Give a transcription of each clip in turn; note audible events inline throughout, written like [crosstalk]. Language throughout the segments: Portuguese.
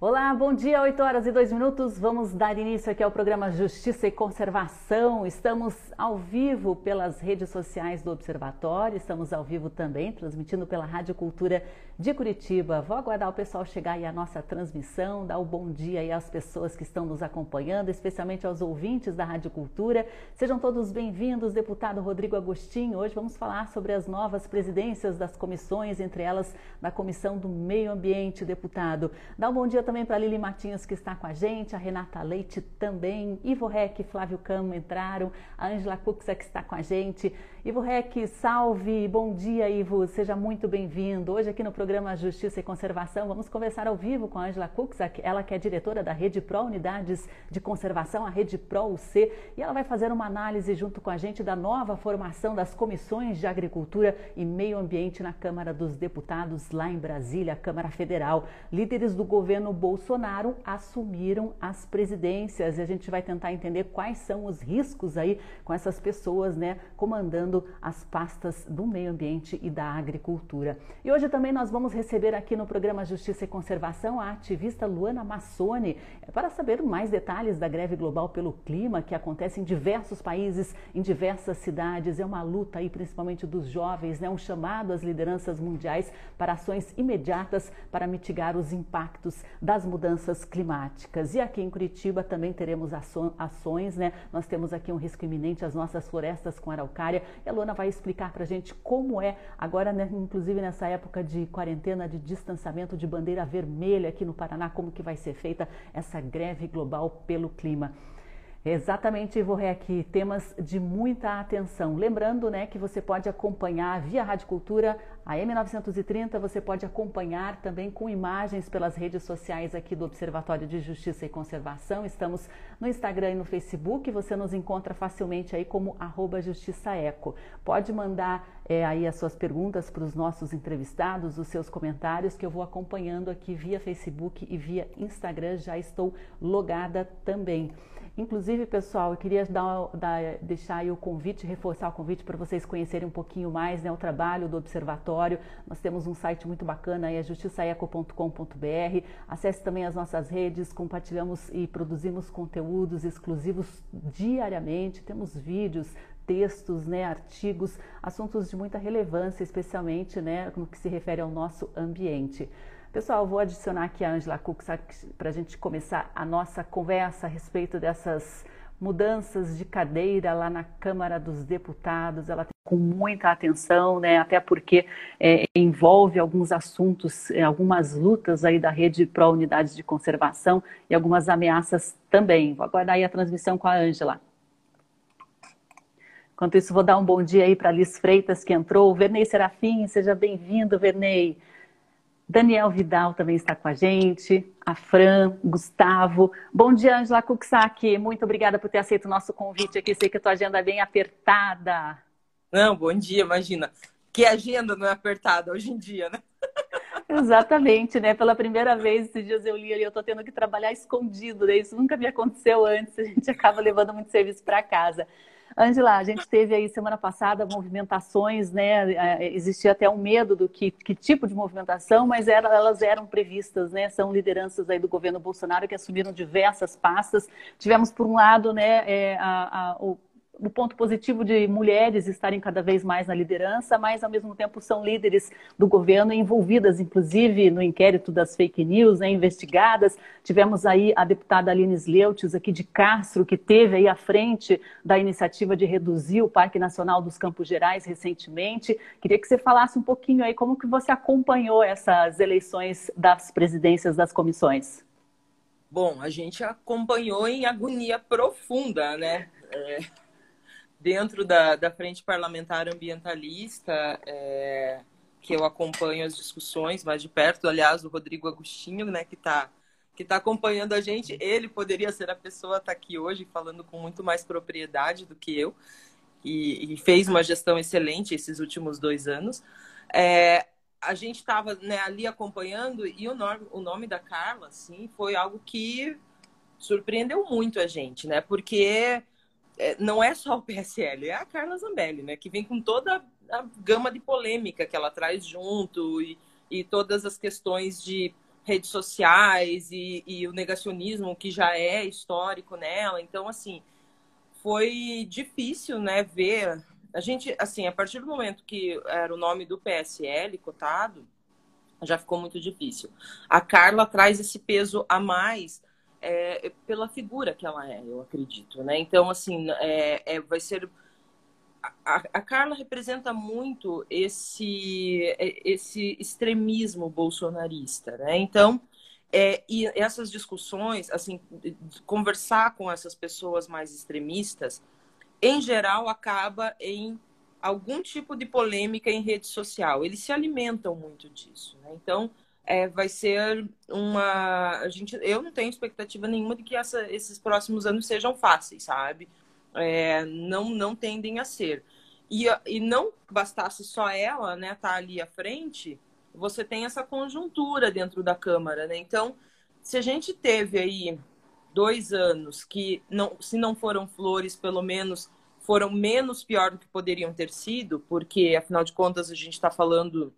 Olá, bom dia, 8 horas e 2 minutos. Vamos dar início aqui ao programa Justiça e Conservação. Estamos ao vivo pelas redes sociais do Observatório, estamos ao vivo também, transmitindo pela Rádio Cultura de Curitiba. Vou aguardar o pessoal chegar aí à nossa transmissão, dar o bom dia aí às pessoas que estão nos acompanhando, especialmente aos ouvintes da Rádio Cultura. Sejam todos bem-vindos, deputado Rodrigo Agostinho. Hoje vamos falar sobre as novas presidências das comissões, entre elas da Comissão do Meio Ambiente, deputado. Dá um bom dia também para Lili Matinhos, que está com a gente, a Renata Leite também, Ivo Rec, Flávio Camo entraram, a Ângela Cuxa, que está com a gente. Ivo Rec, salve, bom dia, Ivo, seja muito bem-vindo. Hoje aqui no programa Justiça e Conservação, vamos conversar ao vivo com a Ângela Cuxa, ela que é diretora da Rede Pro Unidades de Conservação, a Rede Pro UC, e ela vai fazer uma análise junto com a gente da nova formação das comissões de Agricultura e Meio Ambiente na Câmara dos Deputados, lá em Brasília, Câmara Federal. Líderes do governo Bolsonaro assumiram as presidências e a gente vai tentar entender quais são os riscos aí com essas pessoas, né, comandando as pastas do meio ambiente e da agricultura. E hoje também nós vamos receber aqui no programa Justiça e Conservação a ativista Luana Massoni é, para saber mais detalhes da greve global pelo clima que acontece em diversos países, em diversas cidades. É uma luta aí principalmente dos jovens, né, um chamado às lideranças mundiais para ações imediatas para mitigar os impactos das mudanças climáticas. E aqui em Curitiba também teremos ações, né? Nós temos aqui um risco iminente às nossas florestas com araucária. E a Luana vai explicar para a gente como é, agora, né, inclusive nessa época de quarentena, de distanciamento de bandeira vermelha aqui no Paraná, como que vai ser feita essa greve global pelo clima. Exatamente, Ivo Rec, temas de muita atenção. Lembrando né, que você pode acompanhar via Rádio Cultura, a M930, você pode acompanhar também com imagens pelas redes sociais aqui do Observatório de Justiça e Conservação. Estamos no Instagram e no Facebook, você nos encontra facilmente aí como arroba justiçaeco. Pode mandar é, aí as suas perguntas para os nossos entrevistados, os seus comentários, que eu vou acompanhando aqui via Facebook e via Instagram, já estou logada também. Inclusive, pessoal, eu queria dar, dar, deixar aí o convite, reforçar o convite para vocês conhecerem um pouquinho mais né, o trabalho do Observatório. Nós temos um site muito bacana, é justiçaeco.com.br. Acesse também as nossas redes, compartilhamos e produzimos conteúdos exclusivos diariamente. Temos vídeos, textos, né, artigos, assuntos de muita relevância, especialmente né, no que se refere ao nosso ambiente. Pessoal, vou adicionar aqui a Angela Cook para a gente começar a nossa conversa a respeito dessas mudanças de cadeira lá na Câmara dos Deputados. Ela tem com muita atenção, né? Até porque é, envolve alguns assuntos, é, algumas lutas aí da rede pró unidades de conservação e algumas ameaças também. Vou aguardar aí a transmissão com a Ângela. Enquanto isso, vou dar um bom dia aí para Liz Freitas, que entrou. Vernei Serafim, seja bem-vindo, Vernei. Daniel Vidal também está com a gente, a Fran, Gustavo. Bom dia, Angela Kuksaki. Muito obrigada por ter aceito o nosso convite aqui. Sei que a tua agenda é bem apertada. Não, bom dia, imagina. Que agenda não é apertada hoje em dia, né? [laughs] Exatamente, né? Pela primeira vez esses dias eu li ali, eu tô tendo que trabalhar escondido, né? Isso nunca me aconteceu antes, a gente acaba levando muito serviço para casa. Angela, a gente teve aí semana passada movimentações, né? É, existia até um medo do que, que tipo de movimentação, mas era, elas eram previstas, né? São lideranças aí do governo Bolsonaro que assumiram diversas pastas. Tivemos, por um lado, né, é, a, a, o o ponto positivo de mulheres estarem cada vez mais na liderança, mas ao mesmo tempo são líderes do governo envolvidas, inclusive no inquérito das fake news, né, investigadas. Tivemos aí a deputada Aline Sleutes aqui de Castro, que teve aí à frente da iniciativa de reduzir o Parque Nacional dos Campos Gerais recentemente. Queria que você falasse um pouquinho aí como que você acompanhou essas eleições das presidências das comissões. Bom, a gente acompanhou em agonia profunda, né? É dentro da, da Frente Parlamentar Ambientalista, é, que eu acompanho as discussões mais de perto, aliás, o Rodrigo Agostinho, né, que está que tá acompanhando a gente, ele poderia ser a pessoa estar tá aqui hoje falando com muito mais propriedade do que eu, e, e fez uma gestão excelente esses últimos dois anos. É, a gente estava né, ali acompanhando e o nome, o nome da Carla, assim, foi algo que surpreendeu muito a gente, né? Porque não é só o PSL, é a Carla Zambelli, né? Que vem com toda a gama de polêmica que ela traz junto e, e todas as questões de redes sociais e, e, o negacionismo que já é histórico nela. Então, assim, foi difícil, né, ver. A gente, assim, a partir do momento que era o nome do PSL cotado, já ficou muito difícil. A Carla traz esse peso a mais é, pela figura que ela é, eu acredito, né? Então, assim, é, é vai ser a, a, Carla representa muito esse, esse extremismo bolsonarista, né? Então, é, e essas discussões, assim, conversar com essas pessoas mais extremistas, em geral, acaba em algum tipo de polêmica em rede social. Eles se alimentam muito disso, né? Então, é, vai ser uma. A gente, eu não tenho expectativa nenhuma de que essa, esses próximos anos sejam fáceis, sabe? é, não, não tendem a ser. E, e não bastasse só ela, né, tá ali à frente, você tem essa conjuntura dentro da Câmara, né? Então, se a gente teve aí dois anos que, não, se não foram flores, pelo menos foram menos pior do que poderiam ter sido, porque, afinal de contas, a gente está falando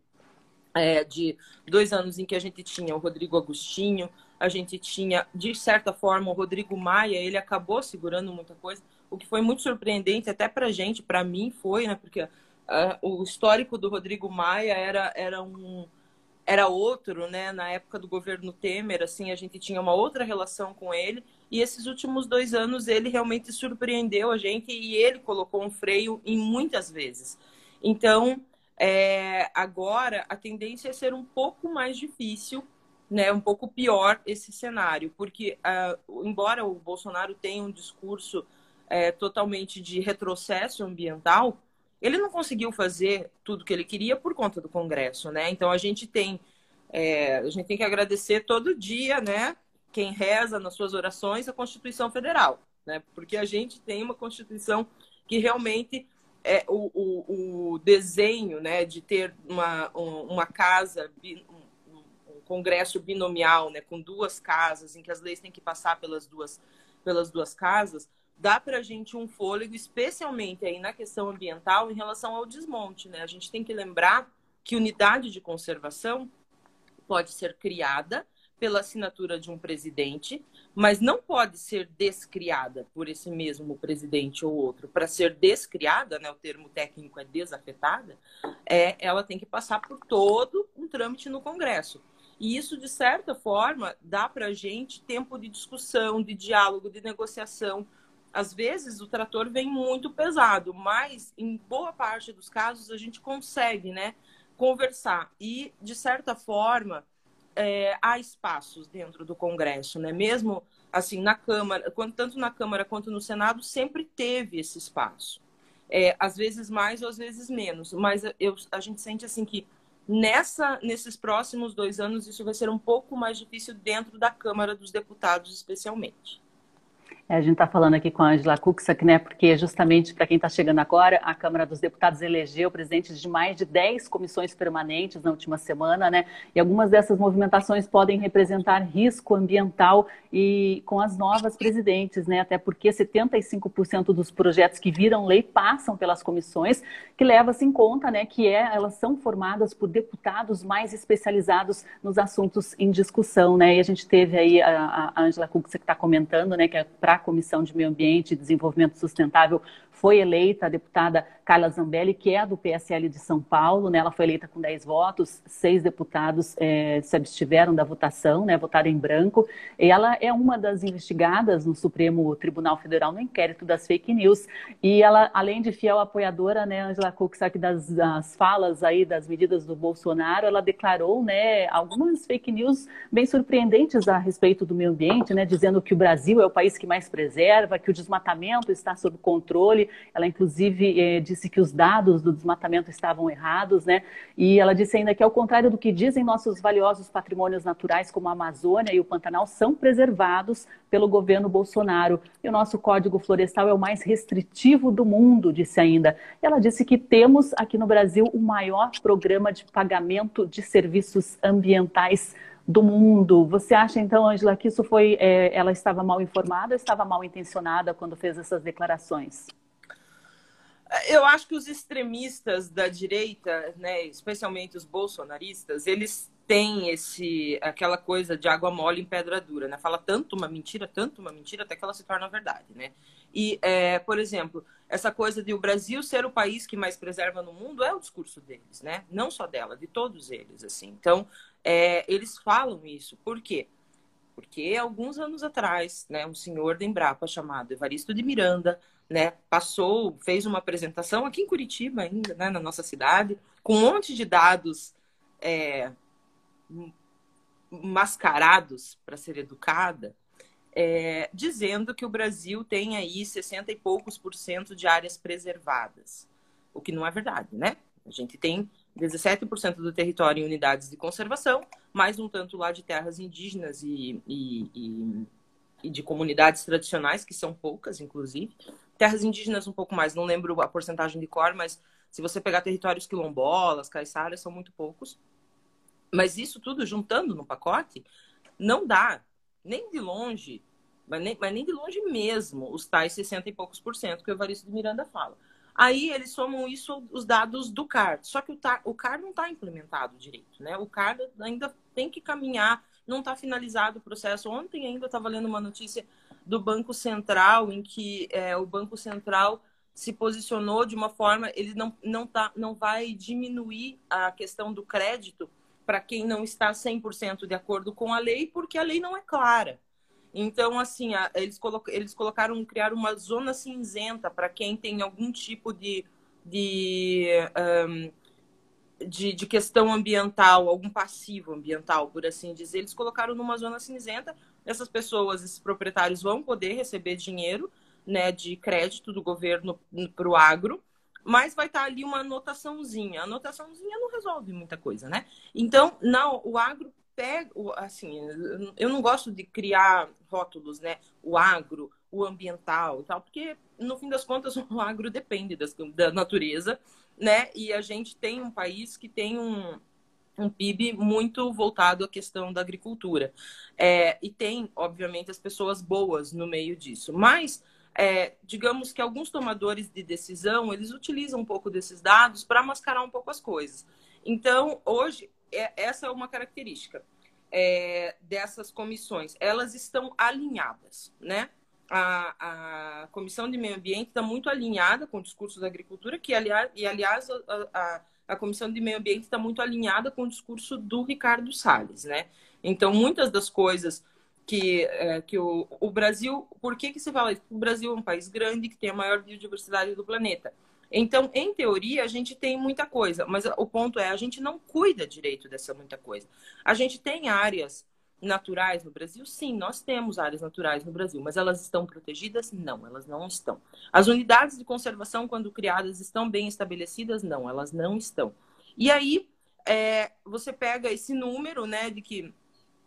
é, de dois anos em que a gente tinha o Rodrigo Agostinho, a gente tinha, de certa forma, o Rodrigo Maia, ele acabou segurando muita coisa, o que foi muito surpreendente até para gente, para mim foi, né? Porque uh, o histórico do Rodrigo Maia era, era um era outro, né? Na época do governo Temer, assim, a gente tinha uma outra relação com ele. E esses últimos dois anos ele realmente surpreendeu a gente e ele colocou um freio em muitas vezes. Então, é, agora a tendência é ser um pouco mais difícil, né? Um pouco pior esse cenário, porque uh, embora o Bolsonaro tenha um discurso é, totalmente de retrocesso ambiental, ele não conseguiu fazer tudo que ele queria por conta do Congresso, né? Então a gente tem é, a gente tem que agradecer todo dia, né? Quem reza nas suas orações a Constituição Federal, né? Porque a gente tem uma Constituição que realmente é o, o, o desenho, né? De ter uma, uma casa, um, Congresso binomial, né? Com duas casas, em que as leis têm que passar pelas duas pelas duas casas, dá para a gente um fôlego, especialmente aí na questão ambiental, em relação ao desmonte. Né? A gente tem que lembrar que unidade de conservação pode ser criada pela assinatura de um presidente, mas não pode ser descriada por esse mesmo presidente ou outro. Para ser descriada, né, o termo técnico é desafetada, é, ela tem que passar por todo um trâmite no Congresso. E isso, de certa forma, dá para a gente tempo de discussão, de diálogo, de negociação, às vezes o trator vem muito pesado, mas em boa parte dos casos a gente consegue, né, conversar e de certa forma é, há espaços dentro do Congresso, né? Mesmo assim na Câmara, tanto na Câmara quanto no Senado sempre teve esse espaço. É, às vezes mais ou às vezes menos, mas eu, a gente sente assim que nessa nesses próximos dois anos isso vai ser um pouco mais difícil dentro da Câmara dos Deputados, especialmente. É, a gente está falando aqui com a Angela Kuxak, né, porque justamente para quem está chegando agora, a Câmara dos Deputados elegeu presidentes de mais de 10 comissões permanentes na última semana, né, e algumas dessas movimentações podem representar risco ambiental e com as novas presidentes, né, até porque 75% dos projetos que viram lei passam pelas comissões, que leva-se em conta, né, que é, elas são formadas por deputados mais especializados nos assuntos em discussão, né, e a gente teve aí a, a Angela Kuxak que está comentando, né, que é para Comissão de Meio Ambiente e Desenvolvimento Sustentável foi eleita a deputada Carla Zambelli, que é do PSL de São Paulo. Né? Ela foi eleita com 10 votos, seis deputados é, se abstiveram da votação, né? votaram em branco. Ela é uma das investigadas no Supremo Tribunal Federal no inquérito das fake news. E ela, além de fiel apoiadora, né, Angela Kuczak, das, das falas aí das medidas do Bolsonaro, ela declarou né, algumas fake news bem surpreendentes a respeito do meio ambiente, né, dizendo que o Brasil é o país que mais preserva, que o desmatamento está sob controle ela, inclusive, eh, disse que os dados do desmatamento estavam errados, né? E ela disse ainda que, ao contrário do que dizem, nossos valiosos patrimônios naturais, como a Amazônia e o Pantanal, são preservados pelo governo Bolsonaro. E o nosso Código Florestal é o mais restritivo do mundo, disse ainda. Ela disse que temos aqui no Brasil o maior programa de pagamento de serviços ambientais do mundo. Você acha então, Angela, que isso foi, é, ela estava mal informada ou estava mal intencionada quando fez essas declarações? Eu acho que os extremistas da direita, né, especialmente os bolsonaristas, eles tem esse aquela coisa de água mole em pedra dura, né? Fala tanto uma mentira, tanto uma mentira, até que ela se torna verdade, né? E, é, por exemplo, essa coisa de o Brasil ser o país que mais preserva no mundo é o discurso deles, né? Não só dela, de todos eles, assim. Então, é, eles falam isso. Por quê? Porque alguns anos atrás, né, um senhor da Embrapa chamado Evaristo de Miranda, né, passou, fez uma apresentação aqui em Curitiba ainda, né, na nossa cidade, com um monte de dados é, mascarados para ser educada, é, dizendo que o Brasil tem aí 60 e poucos por cento de áreas preservadas, o que não é verdade, né? A gente tem 17% do território em unidades de conservação, mais um tanto lá de terras indígenas e, e, e, e de comunidades tradicionais, que são poucas, inclusive. Terras indígenas um pouco mais, não lembro a porcentagem de cor, mas se você pegar territórios quilombolas, caiçaras, são muito poucos. Mas isso tudo juntando no pacote, não dá, nem de longe, mas nem, mas nem de longe mesmo, os tais 60 e poucos por cento que o Evaristo de Miranda fala. Aí eles somam isso os dados do CAR. Só que o, o CAR não está implementado direito, né? O CAR ainda tem que caminhar, não está finalizado o processo. Ontem ainda estava lendo uma notícia do Banco Central, em que é, o Banco Central se posicionou de uma forma, ele não, não, tá, não vai diminuir a questão do crédito para quem não está 100% de acordo com a lei, porque a lei não é clara. Então, assim, eles, eles colocaram, criaram uma zona cinzenta para quem tem algum tipo de, de, um, de, de, questão ambiental, algum passivo ambiental, por assim dizer. Eles colocaram numa zona cinzenta. Essas pessoas, esses proprietários, vão poder receber dinheiro né, de crédito do governo para o agro, mas vai estar tá ali uma anotaçãozinha. A anotaçãozinha não resolve muita coisa, né? Então, não, o agro pega, assim, eu não gosto de criar rótulos, né? O agro, o ambiental e tal, porque no fim das contas [laughs] o agro depende das, da natureza, né? E a gente tem um país que tem um, um PIB muito voltado à questão da agricultura. É, e tem, obviamente, as pessoas boas no meio disso. Mas, é, digamos que alguns tomadores de decisão, eles utilizam um pouco desses dados para mascarar um pouco as coisas. Então, hoje, é, essa é uma característica é, dessas comissões. Elas estão alinhadas, né? A, a Comissão de Meio Ambiente está muito alinhada com o discurso da agricultura, que, aliás, e, aliás, a, a, a Comissão de Meio Ambiente está muito alinhada com o discurso do Ricardo Salles, né? Então, muitas das coisas que, é, que o, o Brasil... Por que, que se fala isso? O Brasil é um país grande que tem a maior biodiversidade do planeta. Então, em teoria, a gente tem muita coisa, mas o ponto é, a gente não cuida direito dessa muita coisa. A gente tem áreas naturais no Brasil? Sim, nós temos áreas naturais no Brasil, mas elas estão protegidas? Não, elas não estão. As unidades de conservação, quando criadas, estão bem estabelecidas? Não, elas não estão. E aí, é, você pega esse número, né, de que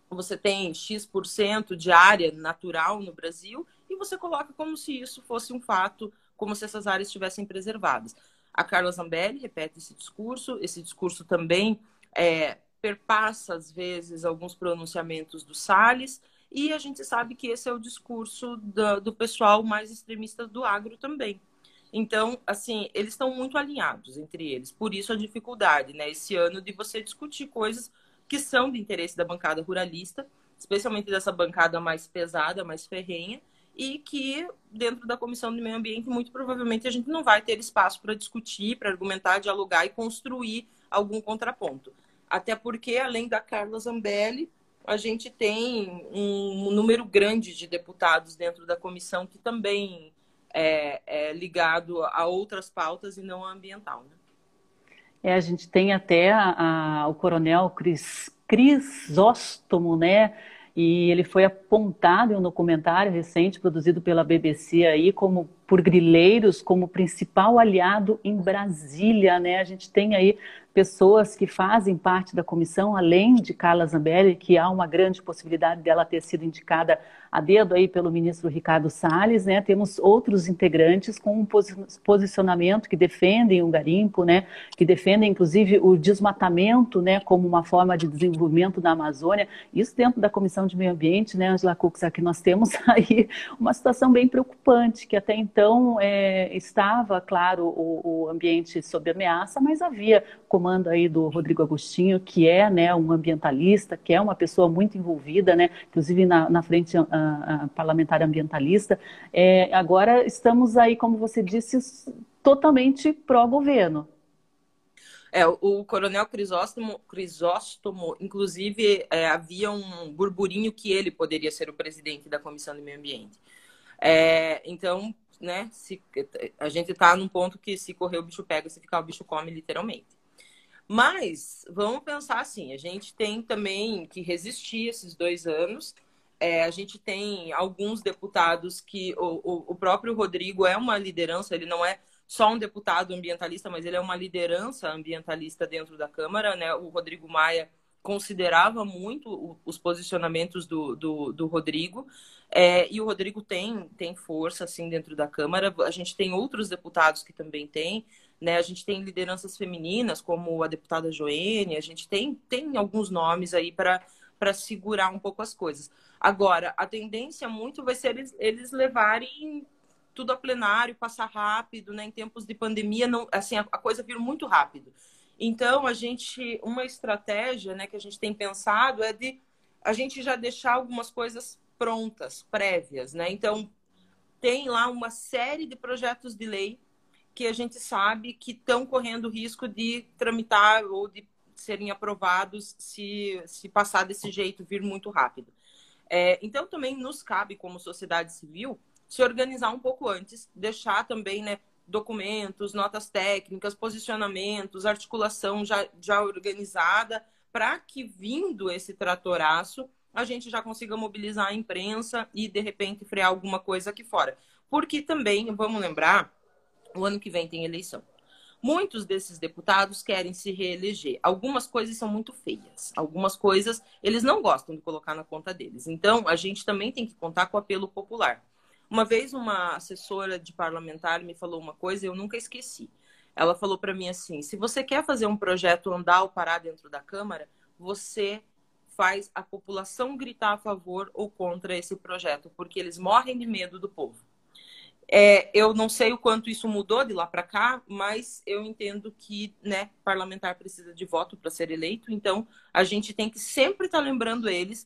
você tem X% de área natural no Brasil e você coloca como se isso fosse um fato como se essas áreas estivessem preservadas. A Carla Zambelli repete esse discurso, esse discurso também é, perpassa, às vezes, alguns pronunciamentos do Salles, e a gente sabe que esse é o discurso do, do pessoal mais extremista do agro também. Então, assim, eles estão muito alinhados entre eles. Por isso a dificuldade, né, esse ano, de você discutir coisas que são de interesse da bancada ruralista, especialmente dessa bancada mais pesada, mais ferrenha, e que dentro da comissão de meio ambiente muito provavelmente a gente não vai ter espaço para discutir, para argumentar, dialogar e construir algum contraponto. Até porque além da Carla Zambelli, a gente tem um número grande de deputados dentro da comissão que também é, é ligado a outras pautas e não a ambiental. Né? É, a gente tem até a, a, o coronel Cris, Crisóstomo, né? e ele foi apontado em um documentário recente produzido pela BBC aí como por grileiros como principal aliado em Brasília, né? A gente tem aí pessoas que fazem parte da comissão, além de Carla Zambelli, que há uma grande possibilidade dela ter sido indicada a dedo aí pelo ministro Ricardo Salles, né? Temos outros integrantes com um posicionamento que defendem o garimpo, né? Que defendem inclusive o desmatamento, né? Como uma forma de desenvolvimento da Amazônia. Isso dentro da Comissão de Meio Ambiente, né, Angela Cux, aqui nós temos [laughs] aí uma situação bem preocupante, que até então então é, estava, claro, o, o, ambiente sob ameaça, mas havia comando aí do Rodrigo Agostinho, que é né, um ambientalista, que é uma pessoa muito envolvida, né, inclusive na, na frente a, a parlamentar ambientalista. É, agora estamos aí, como você disse, totalmente pró-governo. É, o coronel Crisóstomo, Crisóstomo inclusive, é, havia um burburinho que ele poderia ser o presidente da Comissão do Meio Ambiente. É, então, né, se, a gente está num ponto que se correr o bicho pega, se ficar o bicho come, literalmente. Mas, vamos pensar assim, a gente tem também que resistir esses dois anos. É, a gente tem alguns deputados que o, o, o próprio Rodrigo é uma liderança, ele não é só um deputado ambientalista, mas ele é uma liderança ambientalista dentro da Câmara, né? O Rodrigo Maia considerava muito os posicionamentos do, do, do Rodrigo, é, e o Rodrigo tem, tem força, assim, dentro da Câmara. A gente tem outros deputados que também têm, né? A gente tem lideranças femininas, como a deputada Joene, a gente tem, tem alguns nomes aí para para segurar um pouco as coisas. Agora, a tendência muito vai ser eles, eles levarem tudo a plenário, passar rápido, né? Em tempos de pandemia, não, assim, a, a coisa vira muito rápido. Então, a gente, uma estratégia, né, que a gente tem pensado é de a gente já deixar algumas coisas prontas, prévias, né? Então, tem lá uma série de projetos de lei que a gente sabe que estão correndo risco de tramitar ou de serem aprovados se, se passar desse jeito, vir muito rápido. É, então, também nos cabe, como sociedade civil, se organizar um pouco antes, deixar também né, documentos, notas técnicas, posicionamentos, articulação já, já organizada, para que vindo esse tratoraço, a gente já consiga mobilizar a imprensa e, de repente, frear alguma coisa aqui fora. Porque também, vamos lembrar, o ano que vem tem eleição. Muitos desses deputados querem se reeleger. Algumas coisas são muito feias. Algumas coisas eles não gostam de colocar na conta deles. Então, a gente também tem que contar com o apelo popular. Uma vez uma assessora de parlamentar me falou uma coisa eu nunca esqueci. Ela falou para mim assim: se você quer fazer um projeto andar ou parar dentro da Câmara, você faz a população gritar a favor ou contra esse projeto, porque eles morrem de medo do povo. É, eu não sei o quanto isso mudou de lá para cá, mas eu entendo que né, parlamentar precisa de voto para ser eleito, então a gente tem que sempre estar tá lembrando eles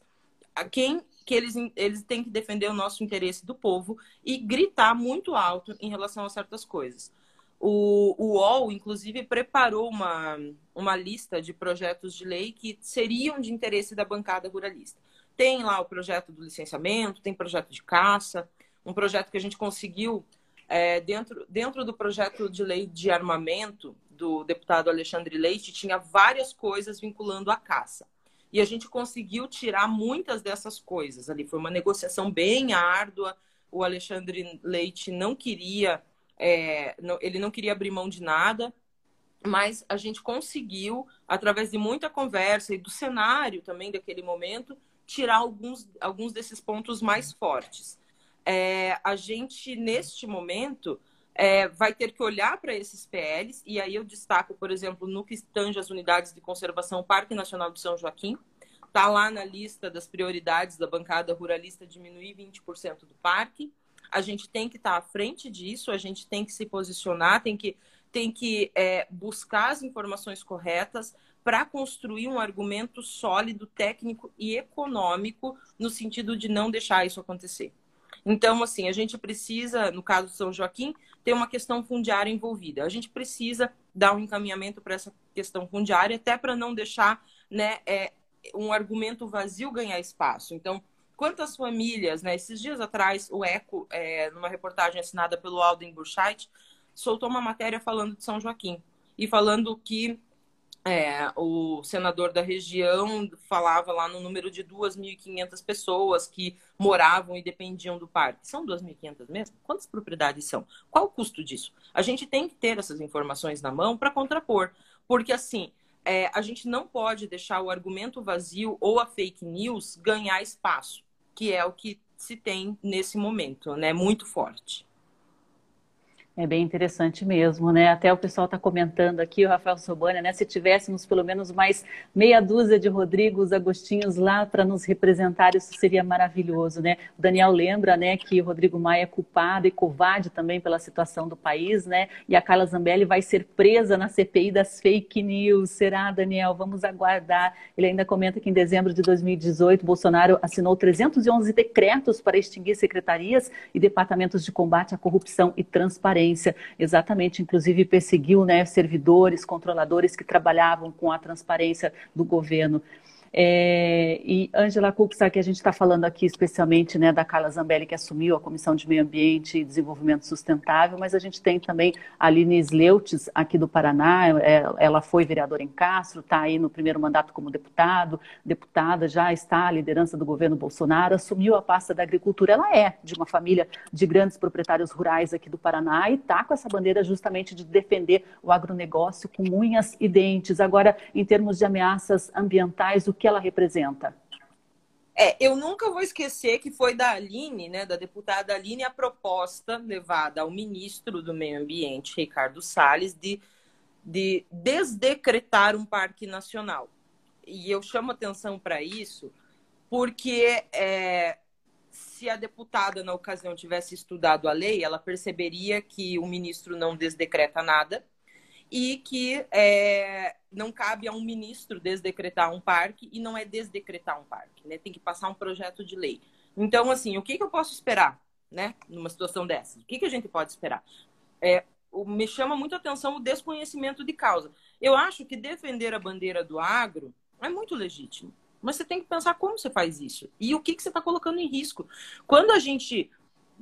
a quem que eles, eles têm que defender o nosso interesse do povo e gritar muito alto em relação a certas coisas. O, o UOL, inclusive, preparou uma, uma lista de projetos de lei que seriam de interesse da bancada ruralista. Tem lá o projeto do licenciamento, tem projeto de caça, um projeto que a gente conseguiu é, dentro, dentro do projeto de lei de armamento do deputado Alexandre Leite, tinha várias coisas vinculando a caça. E a gente conseguiu tirar muitas dessas coisas ali. Foi uma negociação bem árdua. O Alexandre Leite não queria, é, não, ele não queria abrir mão de nada, mas a gente conseguiu, através de muita conversa e do cenário também daquele momento, tirar alguns, alguns desses pontos mais fortes. É, a gente, neste momento, é, vai ter que olhar para esses PLs, e aí eu destaco, por exemplo, no que tange as unidades de conservação, o Parque Nacional de São Joaquim, está lá na lista das prioridades da bancada ruralista diminuir 20% do parque. A gente tem que estar tá à frente disso, a gente tem que se posicionar, tem que, tem que é, buscar as informações corretas para construir um argumento sólido, técnico e econômico no sentido de não deixar isso acontecer. Então, assim, a gente precisa, no caso de São Joaquim, ter uma questão fundiária envolvida. A gente precisa dar um encaminhamento para essa questão fundiária, até para não deixar né, é, um argumento vazio ganhar espaço. Então, quantas famílias, né? Esses dias atrás, o Eco, é, numa reportagem assinada pelo Alden Burchait, soltou uma matéria falando de São Joaquim e falando que é, o senador da região falava lá no número de 2.500 pessoas que moravam e dependiam do parque. São 2.500 mesmo? Quantas propriedades são? Qual o custo disso? A gente tem que ter essas informações na mão para contrapor. Porque, assim, é, a gente não pode deixar o argumento vazio ou a fake news ganhar espaço, que é o que se tem nesse momento, né? Muito forte. É bem interessante mesmo, né? Até o pessoal está comentando aqui, o Rafael Sobania, né? Se tivéssemos pelo menos mais meia dúzia de Rodrigos Agostinhos lá para nos representar, isso seria maravilhoso, né? O Daniel lembra, né, que o Rodrigo Maia é culpado e covarde também pela situação do país, né? E a Carla Zambelli vai ser presa na CPI das fake news. Será, Daniel? Vamos aguardar. Ele ainda comenta que em dezembro de 2018, Bolsonaro assinou 311 decretos para extinguir secretarias e departamentos de combate à corrupção e transparência transparência, exatamente, inclusive perseguiu né, servidores, controladores que trabalhavam com a transparência do governo. É, e Angela que a gente está falando aqui especialmente né, da Carla Zambelli, que assumiu a Comissão de Meio Ambiente e Desenvolvimento Sustentável, mas a gente tem também a Aline Sleutes, aqui do Paraná, é, ela foi vereadora em Castro, está aí no primeiro mandato como deputado, deputada, já está à liderança do governo Bolsonaro, assumiu a pasta da agricultura, ela é de uma família de grandes proprietários rurais aqui do Paraná e está com essa bandeira justamente de defender o agronegócio com unhas e dentes. Agora, em termos de ameaças ambientais, o que ela representa? É, eu nunca vou esquecer que foi da Aline, né, da deputada Aline, a proposta levada ao ministro do Meio Ambiente, Ricardo Salles, de, de desdecretar um parque nacional. E eu chamo atenção para isso porque é, se a deputada, na ocasião, tivesse estudado a lei, ela perceberia que o ministro não desdecreta nada e que é, não cabe a um ministro desdecretar um parque e não é desdecretar um parque, né? Tem que passar um projeto de lei. Então, assim, o que, que eu posso esperar, né? Numa situação dessa? O que, que a gente pode esperar? É, me chama muito a atenção o desconhecimento de causa. Eu acho que defender a bandeira do agro é muito legítimo. Mas você tem que pensar como você faz isso e o que, que você está colocando em risco. Quando a gente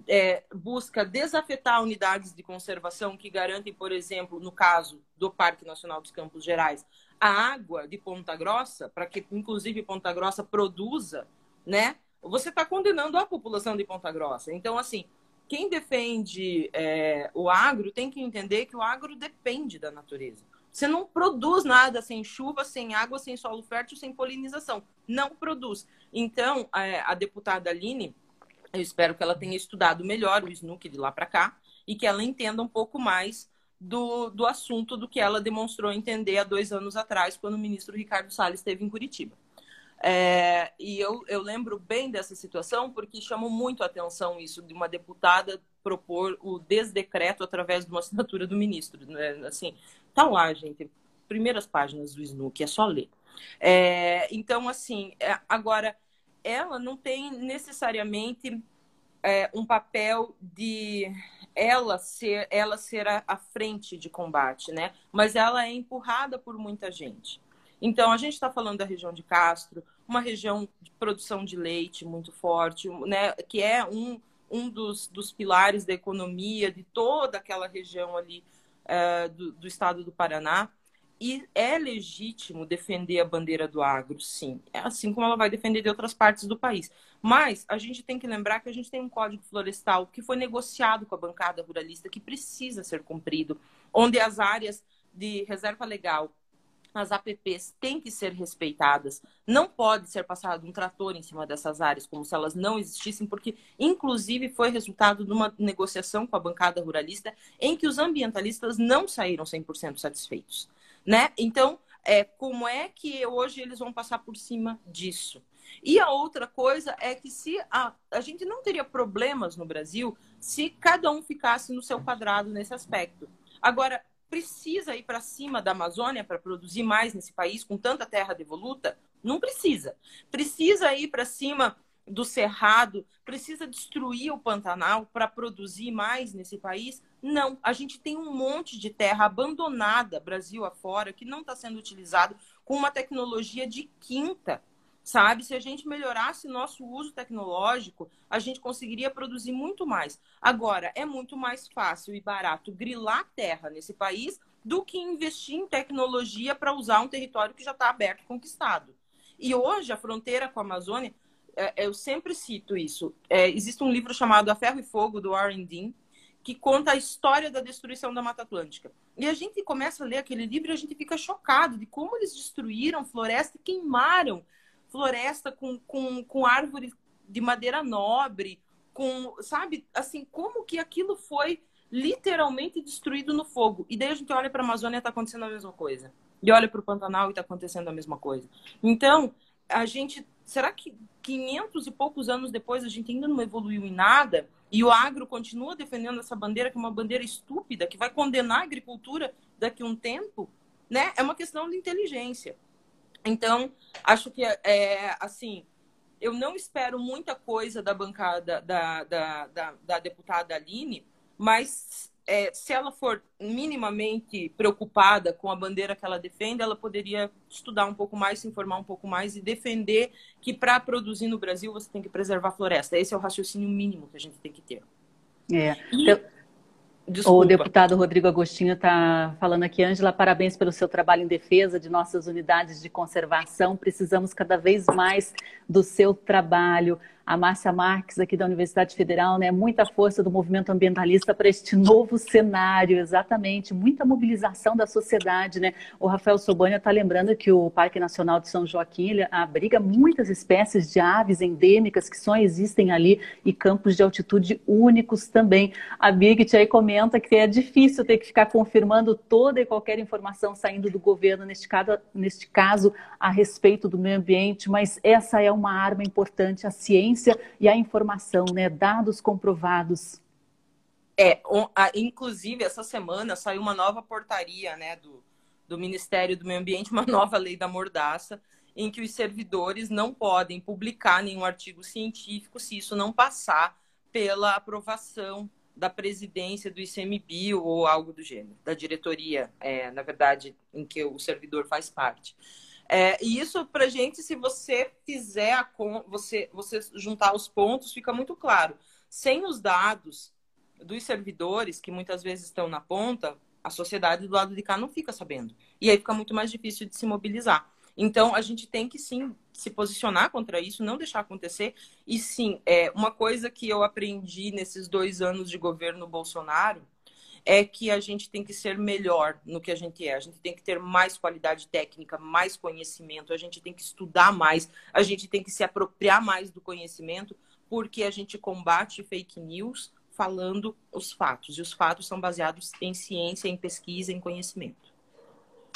é, busca desafetar unidades de conservação que garantem, por exemplo, no caso do Parque Nacional dos Campos Gerais, a água de Ponta Grossa, para que inclusive Ponta Grossa produza, né? Você está condenando a população de Ponta Grossa. Então, assim, quem defende é, o agro tem que entender que o agro depende da natureza. Você não produz nada sem chuva, sem água, sem solo fértil, sem polinização. Não produz. Então, é, a deputada Aline eu espero que ela tenha estudado melhor o Snook de lá para cá e que ela entenda um pouco mais do, do assunto do que ela demonstrou entender há dois anos atrás, quando o ministro Ricardo Salles esteve em Curitiba. É, e eu, eu lembro bem dessa situação porque chamou muito a atenção isso de uma deputada propor o desdecreto através de uma assinatura do ministro. Né? Assim, tá lá, gente, primeiras páginas do Snook, é só ler. É, então, assim, é, agora ela não tem necessariamente é, um papel de ela ser ela ser a, a, frente de combate, né? Mas ela é empurrada por muita gente. Então a gente está falando da região de Castro, uma região de produção de leite muito forte, né? Que é um, um dos, dos pilares da economia de toda aquela região ali é, do, do estado do Paraná. E é legítimo defender a bandeira do agro, sim. É assim como ela vai defender de outras partes do país. Mas a gente tem que lembrar que a gente tem um código florestal que foi negociado com a bancada ruralista, que precisa ser cumprido, onde as áreas de reserva legal, as APPs, têm que ser respeitadas. Não pode ser passado um trator em cima dessas áreas, como se elas não existissem, porque, inclusive, foi resultado de uma negociação com a bancada ruralista em que os ambientalistas não saíram 100% satisfeitos né? Então, é, como é que hoje eles vão passar por cima disso? E a outra coisa é que se a, a gente não teria problemas no Brasil se cada um ficasse no seu quadrado nesse aspecto. Agora, precisa ir para cima da Amazônia para produzir mais nesse país com tanta terra devoluta? Não precisa. Precisa ir para cima do cerrado, precisa destruir o Pantanal para produzir mais nesse país? Não, a gente tem um monte de terra abandonada, Brasil afora, que não está sendo utilizado com uma tecnologia de quinta, sabe? Se a gente melhorasse nosso uso tecnológico, a gente conseguiria produzir muito mais. Agora, é muito mais fácil e barato grilar terra nesse país do que investir em tecnologia para usar um território que já está aberto, conquistado. E hoje a fronteira com a Amazônia, é, eu sempre cito isso. É, existe um livro chamado A Ferro e Fogo do Warren Dean, que conta a história da destruição da Mata Atlântica. E a gente começa a ler aquele livro e a gente fica chocado de como eles destruíram floresta e queimaram floresta com, com, com árvores de madeira nobre, com, sabe, assim, como que aquilo foi literalmente destruído no fogo. E daí a gente olha para a Amazônia e está acontecendo a mesma coisa. E olha para o Pantanal e está acontecendo a mesma coisa. Então, a gente. Será que 500 e poucos anos depois a gente ainda não evoluiu em nada? E o agro continua defendendo essa bandeira, que é uma bandeira estúpida, que vai condenar a agricultura daqui a um tempo? Né? É uma questão de inteligência. Então, acho que, é, assim, eu não espero muita coisa da bancada da, da, da, da deputada Aline, mas é, se ela for minimamente preocupada com a bandeira que ela defende, ela poderia estudar um pouco mais, se informar um pouco mais e defender que para produzir no Brasil você tem que preservar a floresta. Esse é o raciocínio mínimo que a gente tem que ter. É. E... Eu Desculpa. O deputado Rodrigo Agostinho está falando aqui, Ângela, parabéns pelo seu trabalho em defesa de nossas unidades de conservação. Precisamos cada vez mais do seu trabalho a Márcia Marques, aqui da Universidade Federal, né? Muita força do movimento ambientalista para este novo cenário, exatamente, muita mobilização da sociedade, né? O Rafael Sobania está lembrando que o Parque Nacional de São Joaquim abriga muitas espécies de aves endêmicas que só existem ali e campos de altitude únicos também. A Birgit aí comenta que é difícil ter que ficar confirmando toda e qualquer informação saindo do governo, neste caso, neste caso a respeito do meio ambiente, mas essa é uma arma importante, a ciência ciência e a informação, né? Dados comprovados. É, um, a, inclusive essa semana saiu uma nova portaria, né, do, do Ministério do Meio Ambiente, [laughs] uma nova lei da mordaça, em que os servidores não podem publicar nenhum artigo científico se isso não passar pela aprovação da presidência do ICMBio ou algo do gênero, da diretoria, é, na verdade, em que o servidor faz parte. É, e isso para gente, se você fizer a você, você juntar os pontos, fica muito claro. Sem os dados dos servidores, que muitas vezes estão na ponta, a sociedade do lado de cá não fica sabendo. E aí fica muito mais difícil de se mobilizar. Então, a gente tem que sim se posicionar contra isso, não deixar acontecer. E sim, é uma coisa que eu aprendi nesses dois anos de governo Bolsonaro é que a gente tem que ser melhor no que a gente é. A gente tem que ter mais qualidade técnica, mais conhecimento, a gente tem que estudar mais, a gente tem que se apropriar mais do conhecimento, porque a gente combate fake news falando os fatos. E os fatos são baseados em ciência, em pesquisa, em conhecimento.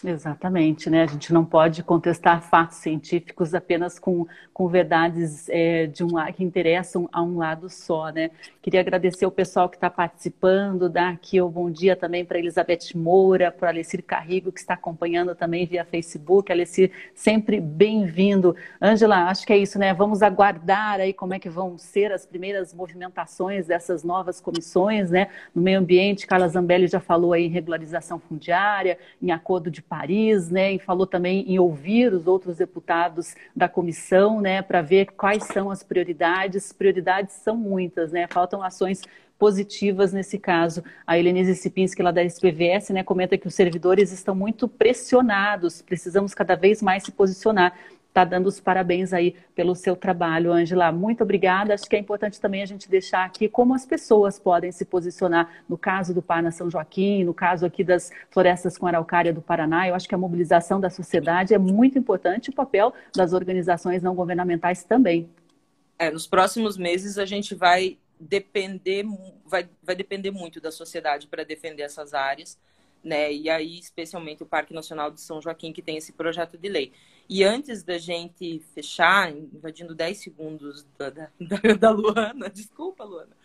Exatamente, né? A gente não pode contestar fatos científicos apenas com, com verdades é, de um que interessam a um lado só, né? Queria agradecer o pessoal que está participando, dar aqui o bom dia também para Elizabeth Moura, para Alessir Carrigo, que está acompanhando também via Facebook. Alessir, sempre bem-vindo. Ângela, acho que é isso, né? Vamos aguardar aí como é que vão ser as primeiras movimentações dessas novas comissões, né? No meio ambiente, Carla Zambelli já falou aí em regularização fundiária, em acordo de Paris, né, e falou também em ouvir os outros deputados da comissão, né, para ver quais são as prioridades. Prioridades são muitas, né, faltam ações positivas nesse caso. A Helenise Sipinski, lá da SPVS, né, comenta que os servidores estão muito pressionados, precisamos cada vez mais se posicionar está dando os parabéns aí pelo seu trabalho, Angela. Muito obrigada. Acho que é importante também a gente deixar aqui como as pessoas podem se posicionar no caso do Parna São Joaquim, no caso aqui das florestas com araucária do Paraná. Eu acho que a mobilização da sociedade é muito importante, o papel das organizações não governamentais também. É, nos próximos meses a gente vai depender, vai, vai depender muito da sociedade para defender essas áreas né? E aí, especialmente o Parque Nacional de São Joaquim, que tem esse projeto de lei. E antes da gente fechar, invadindo 10 segundos da, [laughs] da, da Luana, desculpa, Luana,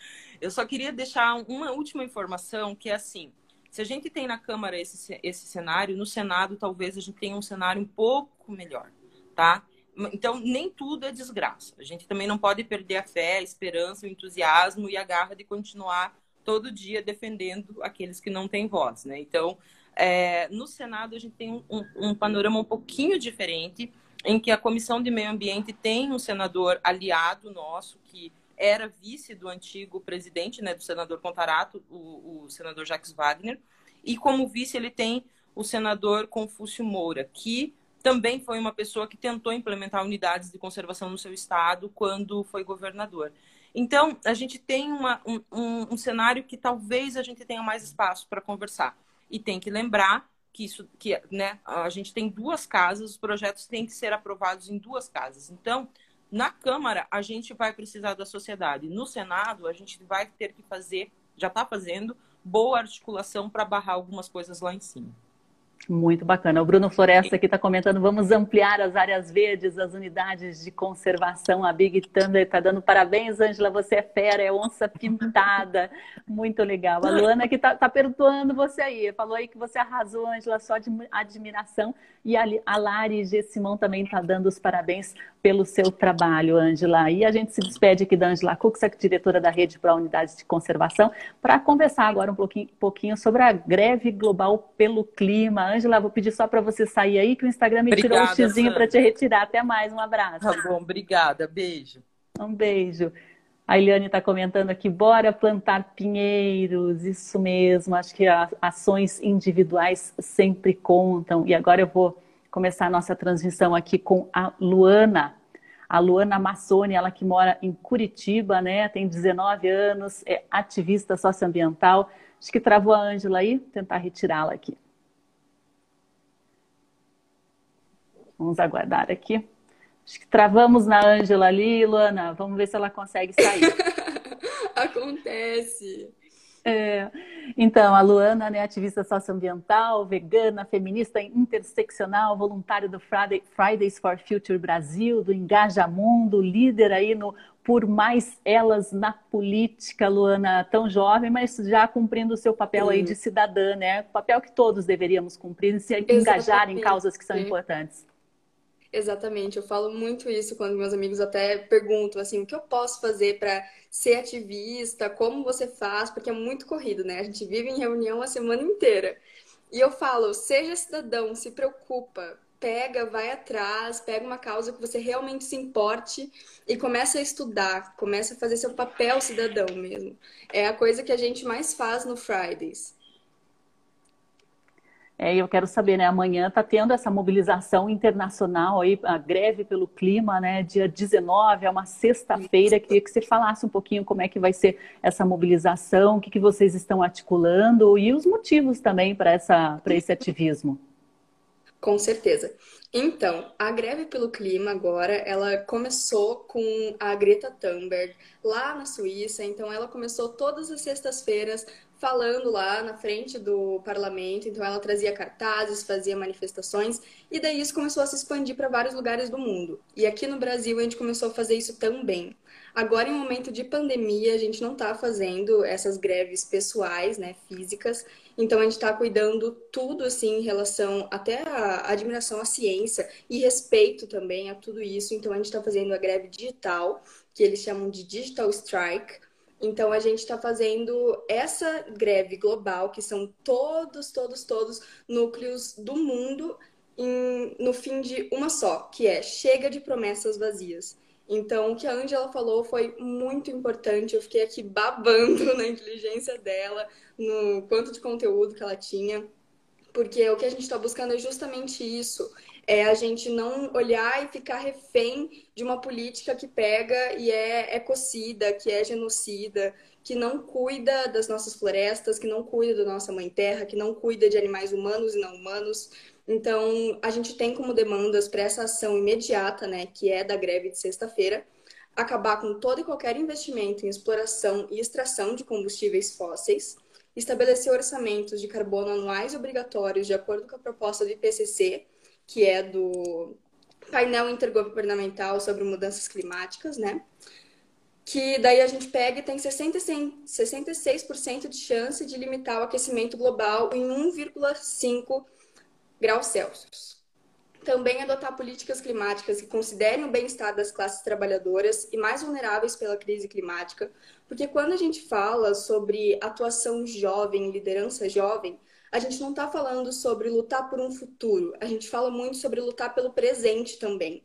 eu só queria deixar uma última informação, que é assim, se a gente tem na Câmara esse, esse cenário, no Senado talvez a gente tenha um cenário um pouco melhor, tá? Então, nem tudo é desgraça. A gente também não pode perder a fé, a esperança, o entusiasmo e a garra de continuar todo dia defendendo aqueles que não têm voz, né? Então, é, no Senado a gente tem um, um, um, panorama um pouquinho diferente, em que a Comissão de Meio Ambiente tem um senador aliado nosso que era vice do antigo presidente, né, do senador Contarato, o, o senador Jacques Wagner, e como vice ele tem o senador Confúcio Moura, que também foi uma pessoa que tentou implementar unidades de conservação no seu estado quando foi governador. Então, a gente tem uma, um, um, um cenário que talvez a gente tenha mais espaço para conversar. E tem que lembrar que isso que né, a gente tem duas casas, os projetos têm que ser aprovados em duas casas. Então, na Câmara, a gente vai precisar da sociedade. No Senado, a gente vai ter que fazer, já está fazendo, boa articulação para barrar algumas coisas lá em cima. Muito bacana. O Bruno Floresta aqui está comentando: vamos ampliar as áreas verdes, as unidades de conservação. A Big Thunder está dando parabéns, Ângela. Você é fera, é onça pintada. [laughs] Muito legal. A Luana que está tá perdoando você aí. Falou aí que você arrasou, Ângela, só de admiração. E a, Lari G. Simão também está dando os parabéns pelo seu trabalho, Ângela. E a gente se despede aqui da Ângela Cuxa, diretora da Rede para Unidades de Conservação, para conversar agora um pouquinho, pouquinho, sobre a greve global pelo clima. Ângela, vou pedir só para você sair aí, que o Instagram me obrigada, tirou um xizinho para te retirar. Até mais, um abraço. Tá bom, obrigada. Beijo. Um beijo. A Eliane está comentando aqui, bora plantar pinheiros, isso mesmo. Acho que ações individuais sempre contam. E agora eu vou começar a nossa transmissão aqui com a Luana. A Luana Massoni, ela que mora em Curitiba, né? Tem 19 anos, é ativista socioambiental. Acho que travou a Ângela aí, vou tentar retirá-la aqui. Vamos aguardar aqui. Acho que travamos na Ângela ali, Luana. Vamos ver se ela consegue sair. [laughs] Acontece. É. Então, a Luana, né, ativista socioambiental, vegana, feminista interseccional, voluntária do Friday, Fridays for Future Brasil, do Engaja Mundo, líder aí no Por Mais Elas na Política, Luana, tão jovem, mas já cumprindo o seu papel Sim. aí de cidadã, né? O papel que todos deveríamos cumprir, se engajar em causas que são Sim. importantes. Exatamente, eu falo muito isso quando meus amigos até perguntam assim, o que eu posso fazer para ser ativista, como você faz, porque é muito corrido, né? A gente vive em reunião a semana inteira. E eu falo, seja cidadão, se preocupa, pega, vai atrás, pega uma causa que você realmente se importe e começa a estudar, começa a fazer seu papel cidadão mesmo. É a coisa que a gente mais faz no Fridays. É, eu quero saber, né? Amanhã está tendo essa mobilização internacional aí, a greve pelo clima, né? Dia 19, é uma sexta-feira. Queria que você falasse um pouquinho como é que vai ser essa mobilização, o que, que vocês estão articulando e os motivos também para esse ativismo. Com certeza. Então, a greve pelo clima agora, ela começou com a Greta Thunberg lá na Suíça. Então, ela começou todas as sextas-feiras falando lá na frente do parlamento. Então, ela trazia cartazes, fazia manifestações, e daí isso começou a se expandir para vários lugares do mundo. E aqui no Brasil, a gente começou a fazer isso também. Agora, em momento de pandemia, a gente não está fazendo essas greves pessoais, né, físicas. Então, a gente está cuidando tudo, assim, em relação até a admiração à ciência e respeito também a tudo isso. Então, a gente está fazendo a greve digital, que eles chamam de Digital Strike, então, a gente está fazendo essa greve global, que são todos, todos, todos núcleos do mundo, em, no fim de uma só, que é chega de promessas vazias. Então, o que a Angela falou foi muito importante. Eu fiquei aqui babando [laughs] na inteligência dela, no quanto de conteúdo que ela tinha, porque o que a gente está buscando é justamente isso é a gente não olhar e ficar refém de uma política que pega e é ecocida, que é genocida, que não cuida das nossas florestas, que não cuida da nossa mãe terra, que não cuida de animais humanos e não humanos. Então, a gente tem como demandas para essa ação imediata, né, que é da greve de sexta-feira, acabar com todo e qualquer investimento em exploração e extração de combustíveis fósseis, estabelecer orçamentos de carbono anuais obrigatórios de acordo com a proposta do IPCC, que é do painel intergovernamental sobre mudanças climáticas, né? Que daí a gente pega e tem 66% de chance de limitar o aquecimento global em 1,5 graus Celsius. Também adotar políticas climáticas que considerem o bem-estar das classes trabalhadoras e mais vulneráveis pela crise climática, porque quando a gente fala sobre atuação jovem, liderança jovem, a gente não está falando sobre lutar por um futuro, a gente fala muito sobre lutar pelo presente também.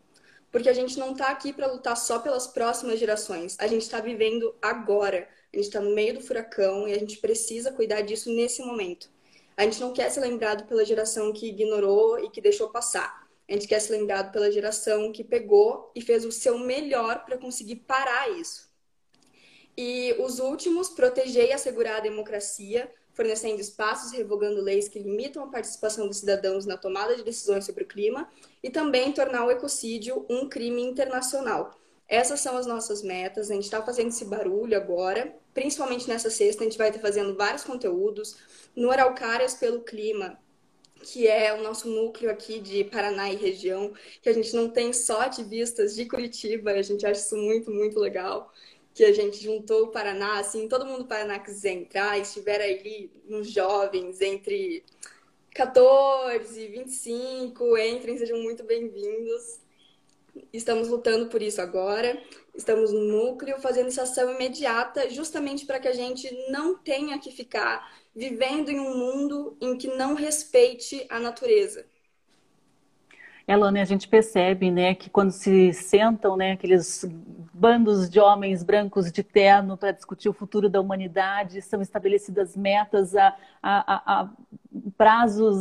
Porque a gente não está aqui para lutar só pelas próximas gerações, a gente está vivendo agora. A gente está no meio do furacão e a gente precisa cuidar disso nesse momento. A gente não quer ser lembrado pela geração que ignorou e que deixou passar. A gente quer ser lembrado pela geração que pegou e fez o seu melhor para conseguir parar isso. E os últimos, proteger e assegurar a democracia, fornecendo espaços revogando leis que limitam a participação dos cidadãos na tomada de decisões sobre o clima, e também tornar o ecocídio um crime internacional. Essas são as nossas metas. A gente está fazendo esse barulho agora, principalmente nessa sexta. A gente vai estar fazendo vários conteúdos. No Araucárias pelo Clima, que é o nosso núcleo aqui de Paraná e região, que a gente não tem só ativistas de Curitiba, a gente acha isso muito, muito legal, que a gente juntou o Paraná, assim, todo mundo do Paraná quiser entrar, estiver ali nos jovens entre 14 e 25, entrem, sejam muito bem-vindos. Estamos lutando por isso agora. Estamos no núcleo fazendo essa ação imediata, justamente para que a gente não tenha que ficar vivendo em um mundo em que não respeite a natureza. Elane, a gente percebe, né, que quando se sentam, né, aqueles bandos de homens brancos de terno para discutir o futuro da humanidade, são estabelecidas metas a, a, a prazos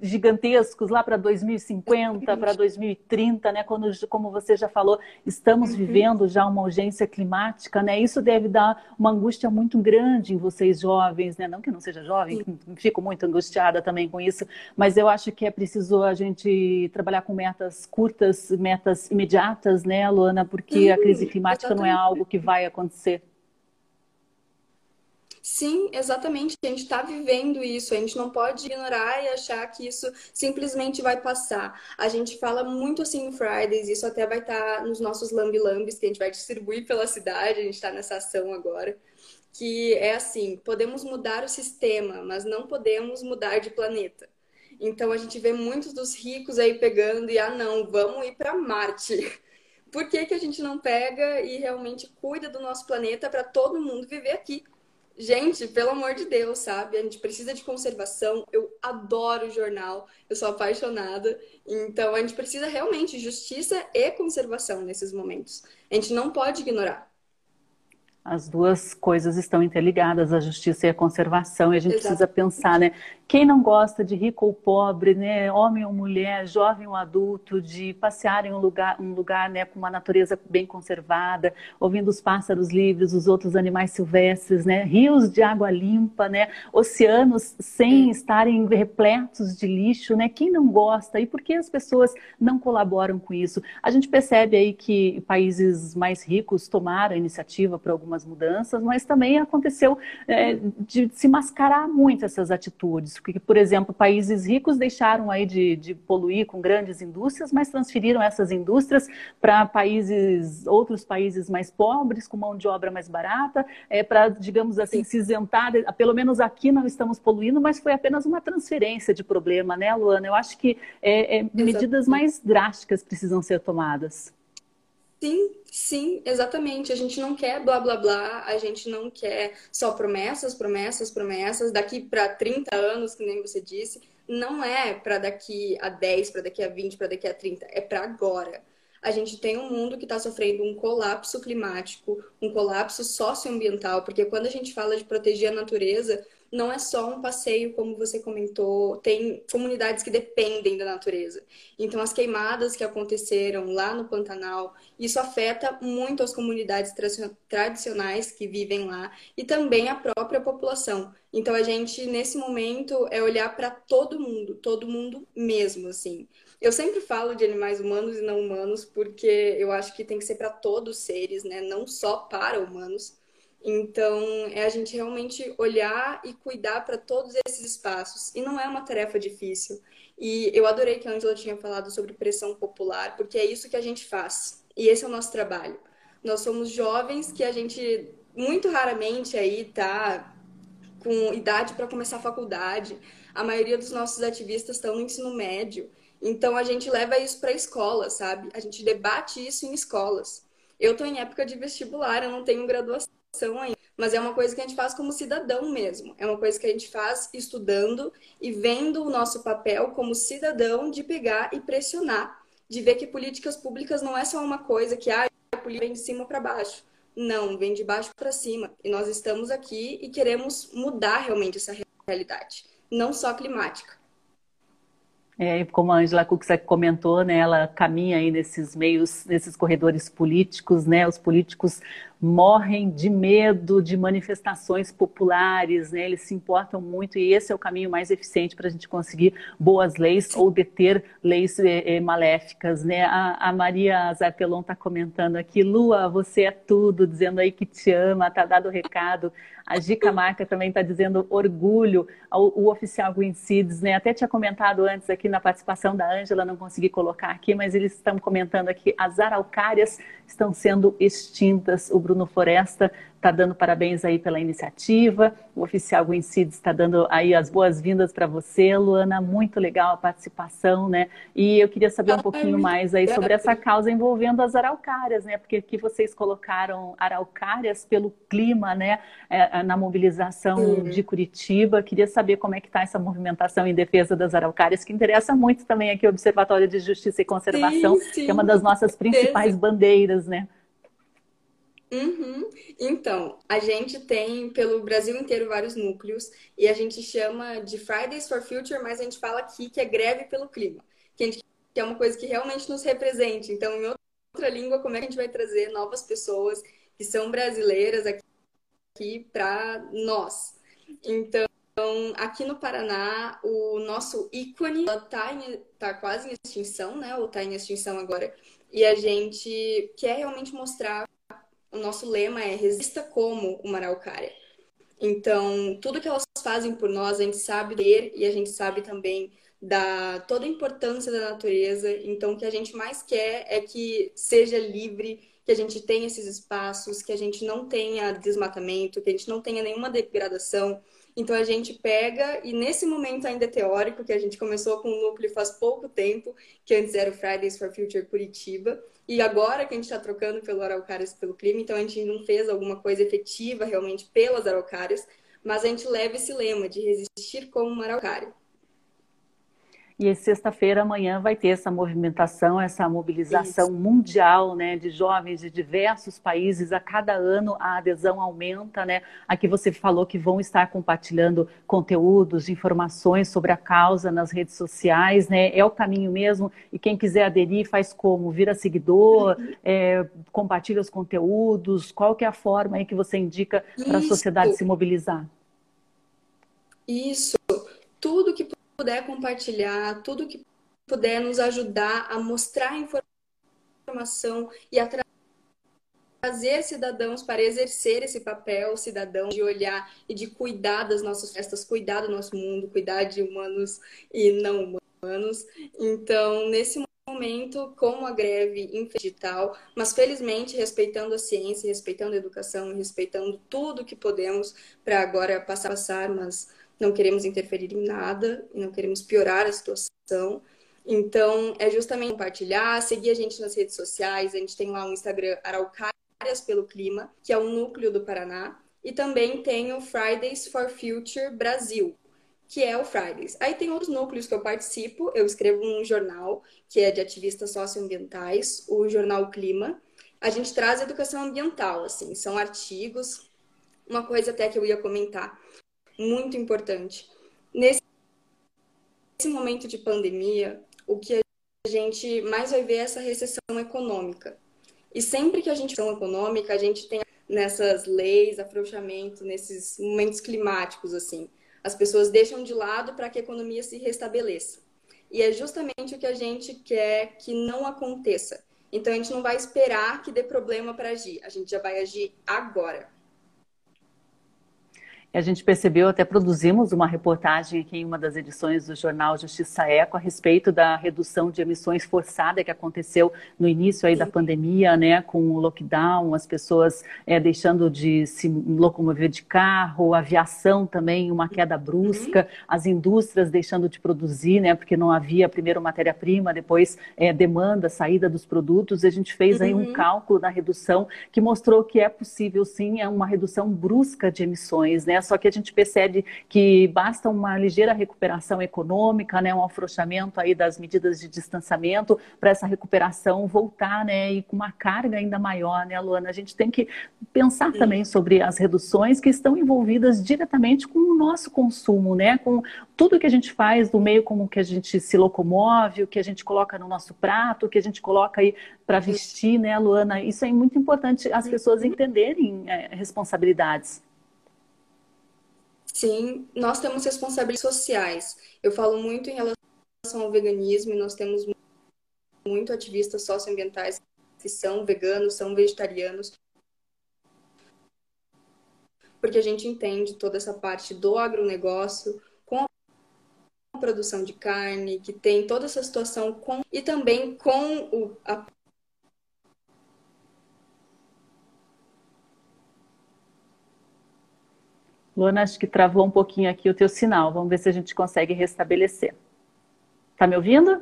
gigantescos lá para 2050, para 2030, né? Quando, como você já falou, estamos uhum. vivendo já uma urgência climática, né? Isso deve dar uma angústia muito grande em vocês jovens, né? Não que não seja jovem, fico muito angustiada também com isso, mas eu acho que é preciso a gente trabalhar com metas curtas, metas imediatas, né, Luana? Porque uhum, a crise climática exatamente. não é algo que vai acontecer. Sim, exatamente. A gente está vivendo isso. A gente não pode ignorar e achar que isso simplesmente vai passar. A gente fala muito assim no Fridays, isso até vai estar tá nos nossos lambi-lambis que a gente vai distribuir pela cidade. A gente está nessa ação agora. Que é assim: podemos mudar o sistema, mas não podemos mudar de planeta. Então a gente vê muitos dos ricos aí pegando e, ah, não, vamos ir para Marte. [laughs] Por que, que a gente não pega e realmente cuida do nosso planeta para todo mundo viver aqui? Gente, pelo amor de Deus, sabe? A gente precisa de conservação. Eu adoro jornal, eu sou apaixonada. Então, a gente precisa realmente de justiça e conservação nesses momentos. A gente não pode ignorar. As duas coisas estão interligadas, a justiça e a conservação, e a gente Exato. precisa pensar, né? Quem não gosta de rico ou pobre, né, homem ou mulher, jovem ou adulto, de passear em um lugar, um lugar né, com uma natureza bem conservada, ouvindo os pássaros livres, os outros animais silvestres, né, rios de água limpa, né, oceanos sem estarem repletos de lixo, né? Quem não gosta? E por que as pessoas não colaboram com isso? A gente percebe aí que países mais ricos tomaram a iniciativa para algumas mudanças, mas também aconteceu é, de se mascarar muito essas atitudes porque, por exemplo, países ricos deixaram aí de, de poluir com grandes indústrias, mas transferiram essas indústrias para países, outros países mais pobres, com mão de obra mais barata, é, para, digamos assim, se isentar. Pelo menos aqui não estamos poluindo, mas foi apenas uma transferência de problema, né, Luana? Eu acho que é, é, medidas mais drásticas precisam ser tomadas. Sim, sim, exatamente. A gente não quer blá blá blá, a gente não quer só promessas, promessas, promessas. Daqui para 30 anos, que nem você disse, não é para daqui a 10, para daqui a 20, para daqui a 30, é para agora. A gente tem um mundo que está sofrendo um colapso climático, um colapso socioambiental, porque quando a gente fala de proteger a natureza, não é só um passeio, como você comentou, tem comunidades que dependem da natureza. Então, as queimadas que aconteceram lá no Pantanal, isso afeta muito as comunidades tradicionais que vivem lá e também a própria população. Então, a gente, nesse momento, é olhar para todo mundo, todo mundo mesmo, assim. Eu sempre falo de animais humanos e não humanos, porque eu acho que tem que ser para todos os seres, né? Não só para humanos. Então, é a gente realmente olhar e cuidar para todos esses espaços. E não é uma tarefa difícil. E eu adorei que a Angela tinha falado sobre pressão popular, porque é isso que a gente faz. E esse é o nosso trabalho. Nós somos jovens que a gente muito raramente aí tá com idade para começar a faculdade. A maioria dos nossos ativistas estão no ensino médio. Então a gente leva isso para a escola, sabe? A gente debate isso em escolas. Eu estou em época de vestibular, eu não tenho graduação mas é uma coisa que a gente faz como cidadão mesmo. É uma coisa que a gente faz estudando e vendo o nosso papel como cidadão de pegar e pressionar, de ver que políticas públicas não é só uma coisa que ah, a política vem de cima para baixo. Não, vem de baixo para cima. E nós estamos aqui e queremos mudar realmente essa realidade, não só climática. É, como a Angela Kuczek comentou, né, ela caminha aí nesses meios, nesses corredores políticos, né, os políticos morrem de medo de manifestações populares, né? Eles se importam muito e esse é o caminho mais eficiente para a gente conseguir boas leis ou deter leis eh, eh, maléficas, né? A, a Maria Zarpelon está comentando aqui, Lua, você é tudo, dizendo aí que te ama, tá dado o recado. A Gica Marca também está dizendo orgulho ao o oficial Green Seeds, né? Até tinha comentado antes aqui na participação da Ângela, não consegui colocar aqui, mas eles estão comentando aqui as araucárias estão sendo extintas. O Bruno Floresta está dando parabéns aí pela iniciativa. O oficial Wincid está dando aí as boas-vindas para você, Luana. Muito legal a participação, né? E eu queria saber um pouquinho mais aí sobre essa causa envolvendo as araucárias, né? Porque aqui vocês colocaram araucárias pelo clima, né? É, na mobilização de Curitiba. Queria saber como é que está essa movimentação em defesa das araucárias, que interessa muito também aqui o Observatório de Justiça e Conservação, sim, sim. que é uma das nossas principais bandeiras, né? Uhum. Então, a gente tem pelo Brasil inteiro vários núcleos e a gente chama de Fridays for Future, mas a gente fala aqui que é greve pelo clima, que, a gente, é uma coisa que realmente nos represente. Então, em outra língua, como é que a gente vai trazer novas pessoas que são brasileiras aqui, aqui para nós? Então, aqui no Paraná, o nosso ícone está tá quase em extinção, né? Ou está em extinção agora. E a gente quer realmente mostrar o nosso lema é resista como uma araucária. Então, tudo que elas fazem por nós, a gente sabe ler e a gente sabe também da toda a importância da natureza. Então, o que a gente mais quer é que seja livre, que a gente tenha esses espaços, que a gente não tenha desmatamento, que a gente não tenha nenhuma degradação. Então a gente pega, e nesse momento ainda é teórico, que a gente começou com o núcleo faz pouco tempo, que antes era o Fridays for Future Curitiba, e agora que a gente está trocando pelo Araucárias pelo crime, então a gente não fez alguma coisa efetiva realmente pelas Araucárias, mas a gente leva esse lema de resistir como uma Araucária. E sexta-feira, amanhã, vai ter essa movimentação, essa mobilização Isso. mundial né, de jovens de diversos países. A cada ano a adesão aumenta. Né? Aqui você falou que vão estar compartilhando conteúdos, informações sobre a causa nas redes sociais. Né? É o caminho mesmo. E quem quiser aderir, faz como? Vira seguidor, uhum. é, compartilha os conteúdos. Qual que é a forma aí que você indica para a sociedade se mobilizar? Isso. Tudo que puder compartilhar, tudo que puder nos ajudar a mostrar informação e a trazer cidadãos para exercer esse papel cidadão de olhar e de cuidar das nossas festas, cuidar do nosso mundo, cuidar de humanos e não humanos. Então, nesse momento, como a greve digital, mas felizmente respeitando a ciência, respeitando a educação, respeitando tudo que podemos para agora passar, passar, mas não queremos interferir em nada não queremos piorar a situação. Então, é justamente compartilhar, seguir a gente nas redes sociais. A gente tem lá o Instagram Araucárias pelo Clima, que é o núcleo do Paraná. E também tem o Fridays for Future Brasil, que é o Fridays. Aí tem outros núcleos que eu participo. Eu escrevo um jornal que é de ativistas socioambientais, o Jornal Clima. A gente traz educação ambiental, assim, são artigos. Uma coisa até que eu ia comentar muito importante. Nesse momento de pandemia, o que a gente mais vai ver é essa recessão econômica. E sempre que a gente tem econômica, a gente tem nessas leis, afrouxamento, nesses momentos climáticos assim. As pessoas deixam de lado para que a economia se restabeleça. E é justamente o que a gente quer que não aconteça. Então a gente não vai esperar que dê problema para agir, a gente já vai agir agora. A gente percebeu, até produzimos uma reportagem aqui em uma das edições do jornal Justiça Eco a respeito da redução de emissões forçada que aconteceu no início aí da pandemia, né, com o lockdown, as pessoas é, deixando de se locomover de carro, aviação também, uma queda brusca, as indústrias deixando de produzir, né, porque não havia primeiro matéria-prima, depois é, demanda, saída dos produtos. A gente fez aí um uhum. cálculo da redução que mostrou que é possível sim, é uma redução brusca de emissões, né? Só que a gente percebe que basta uma ligeira recuperação econômica, né? Um afrouxamento aí das medidas de distanciamento para essa recuperação voltar, né? E com uma carga ainda maior, né, Luana? A gente tem que pensar Sim. também sobre as reduções que estão envolvidas diretamente com o nosso consumo, né? Com tudo que a gente faz do meio como que a gente se locomove, o que a gente coloca no nosso prato, o que a gente coloca aí para vestir, né, Luana? Isso é muito importante as pessoas entenderem é, responsabilidades. Sim, nós temos responsabilidades sociais. Eu falo muito em relação ao veganismo e nós temos muito ativistas socioambientais que são veganos, são vegetarianos, porque a gente entende toda essa parte do agronegócio com a produção de carne, que tem toda essa situação com e também com o, a Luana, acho que travou um pouquinho aqui o teu sinal. Vamos ver se a gente consegue restabelecer. Tá me ouvindo?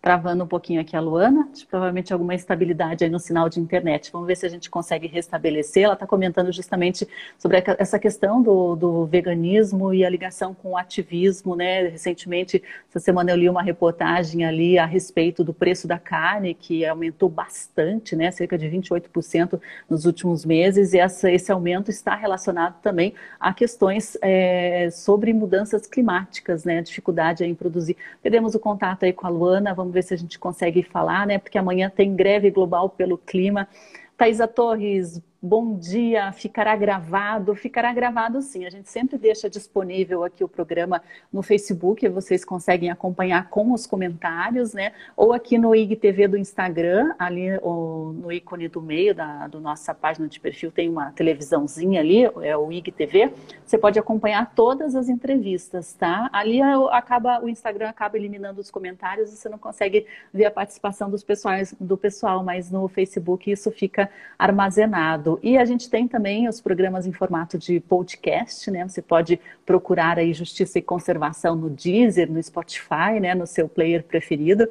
Travando um pouquinho aqui a Luana, provavelmente alguma instabilidade aí no sinal de internet. Vamos ver se a gente consegue restabelecer. Ela está comentando justamente sobre essa questão do, do, veganismo e a ligação com o ativismo, né? Recentemente, essa semana eu li uma reportagem ali a respeito do preço da carne, que aumentou bastante, né? Cerca de 28% nos últimos meses, e essa, esse aumento está relacionado também a questões é, sobre mudanças climáticas, né? Dificuldade em produzir. Perdemos o contato aí com a Luana, vamos ver se a gente consegue falar, né? Porque amanhã tem greve global pelo clima. Thaisa Torres, bom dia, ficará gravado? Ficará gravado sim, a gente sempre deixa disponível aqui o programa no Facebook, vocês conseguem acompanhar com os comentários, né? Ou aqui no IGTV do Instagram, ali no ícone do meio da do nossa página de perfil tem uma televisãozinha ali, é o IGTV, você pode acompanhar todas as entrevistas, tá? Ali é acaba, o Instagram acaba eliminando os comentários, você não consegue ver a participação dos pessoais, do pessoal, mas no Facebook isso fica armazenado. E a gente tem também os programas em formato de podcast, né? Você pode procurar aí Justiça e Conservação no Deezer, no Spotify, né? No seu player preferido.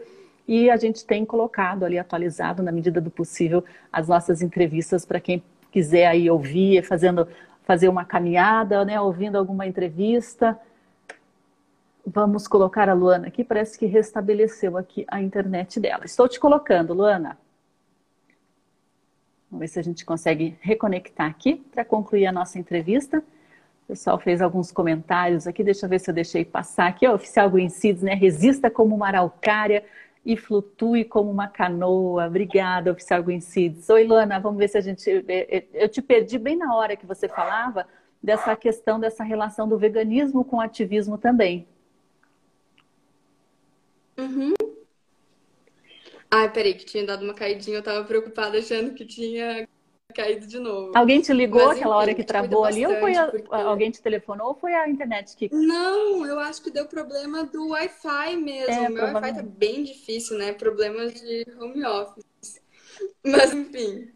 E a gente tem colocado ali atualizado, na medida do possível, as nossas entrevistas para quem quiser aí ouvir, fazendo, fazer uma caminhada, né? Ouvindo alguma entrevista. Vamos colocar a Luana aqui, parece que restabeleceu aqui a internet dela. Estou te colocando, Luana. Vamos ver se a gente consegue reconectar aqui para concluir a nossa entrevista. O pessoal fez alguns comentários aqui, deixa eu ver se eu deixei passar aqui. O oficial Seeds, né? Resista como uma araucária e flutue como uma canoa. Obrigada, oficial Seeds. Oi, Luana, vamos ver se a gente. É, é, eu te perdi bem na hora que você falava dessa questão, dessa relação do veganismo com o ativismo também. Uhum. Ai, peraí, que tinha dado uma caidinha, eu tava preocupada achando que tinha caído de novo. Alguém te ligou Mas, aquela enfim, hora que travou ali ou foi a, porque... alguém te telefonou ou foi a internet que. Não, eu acho que deu problema do Wi-Fi mesmo. É, Meu Wi-Fi tá bem difícil, né? Problemas de home office. [laughs] Mas enfim.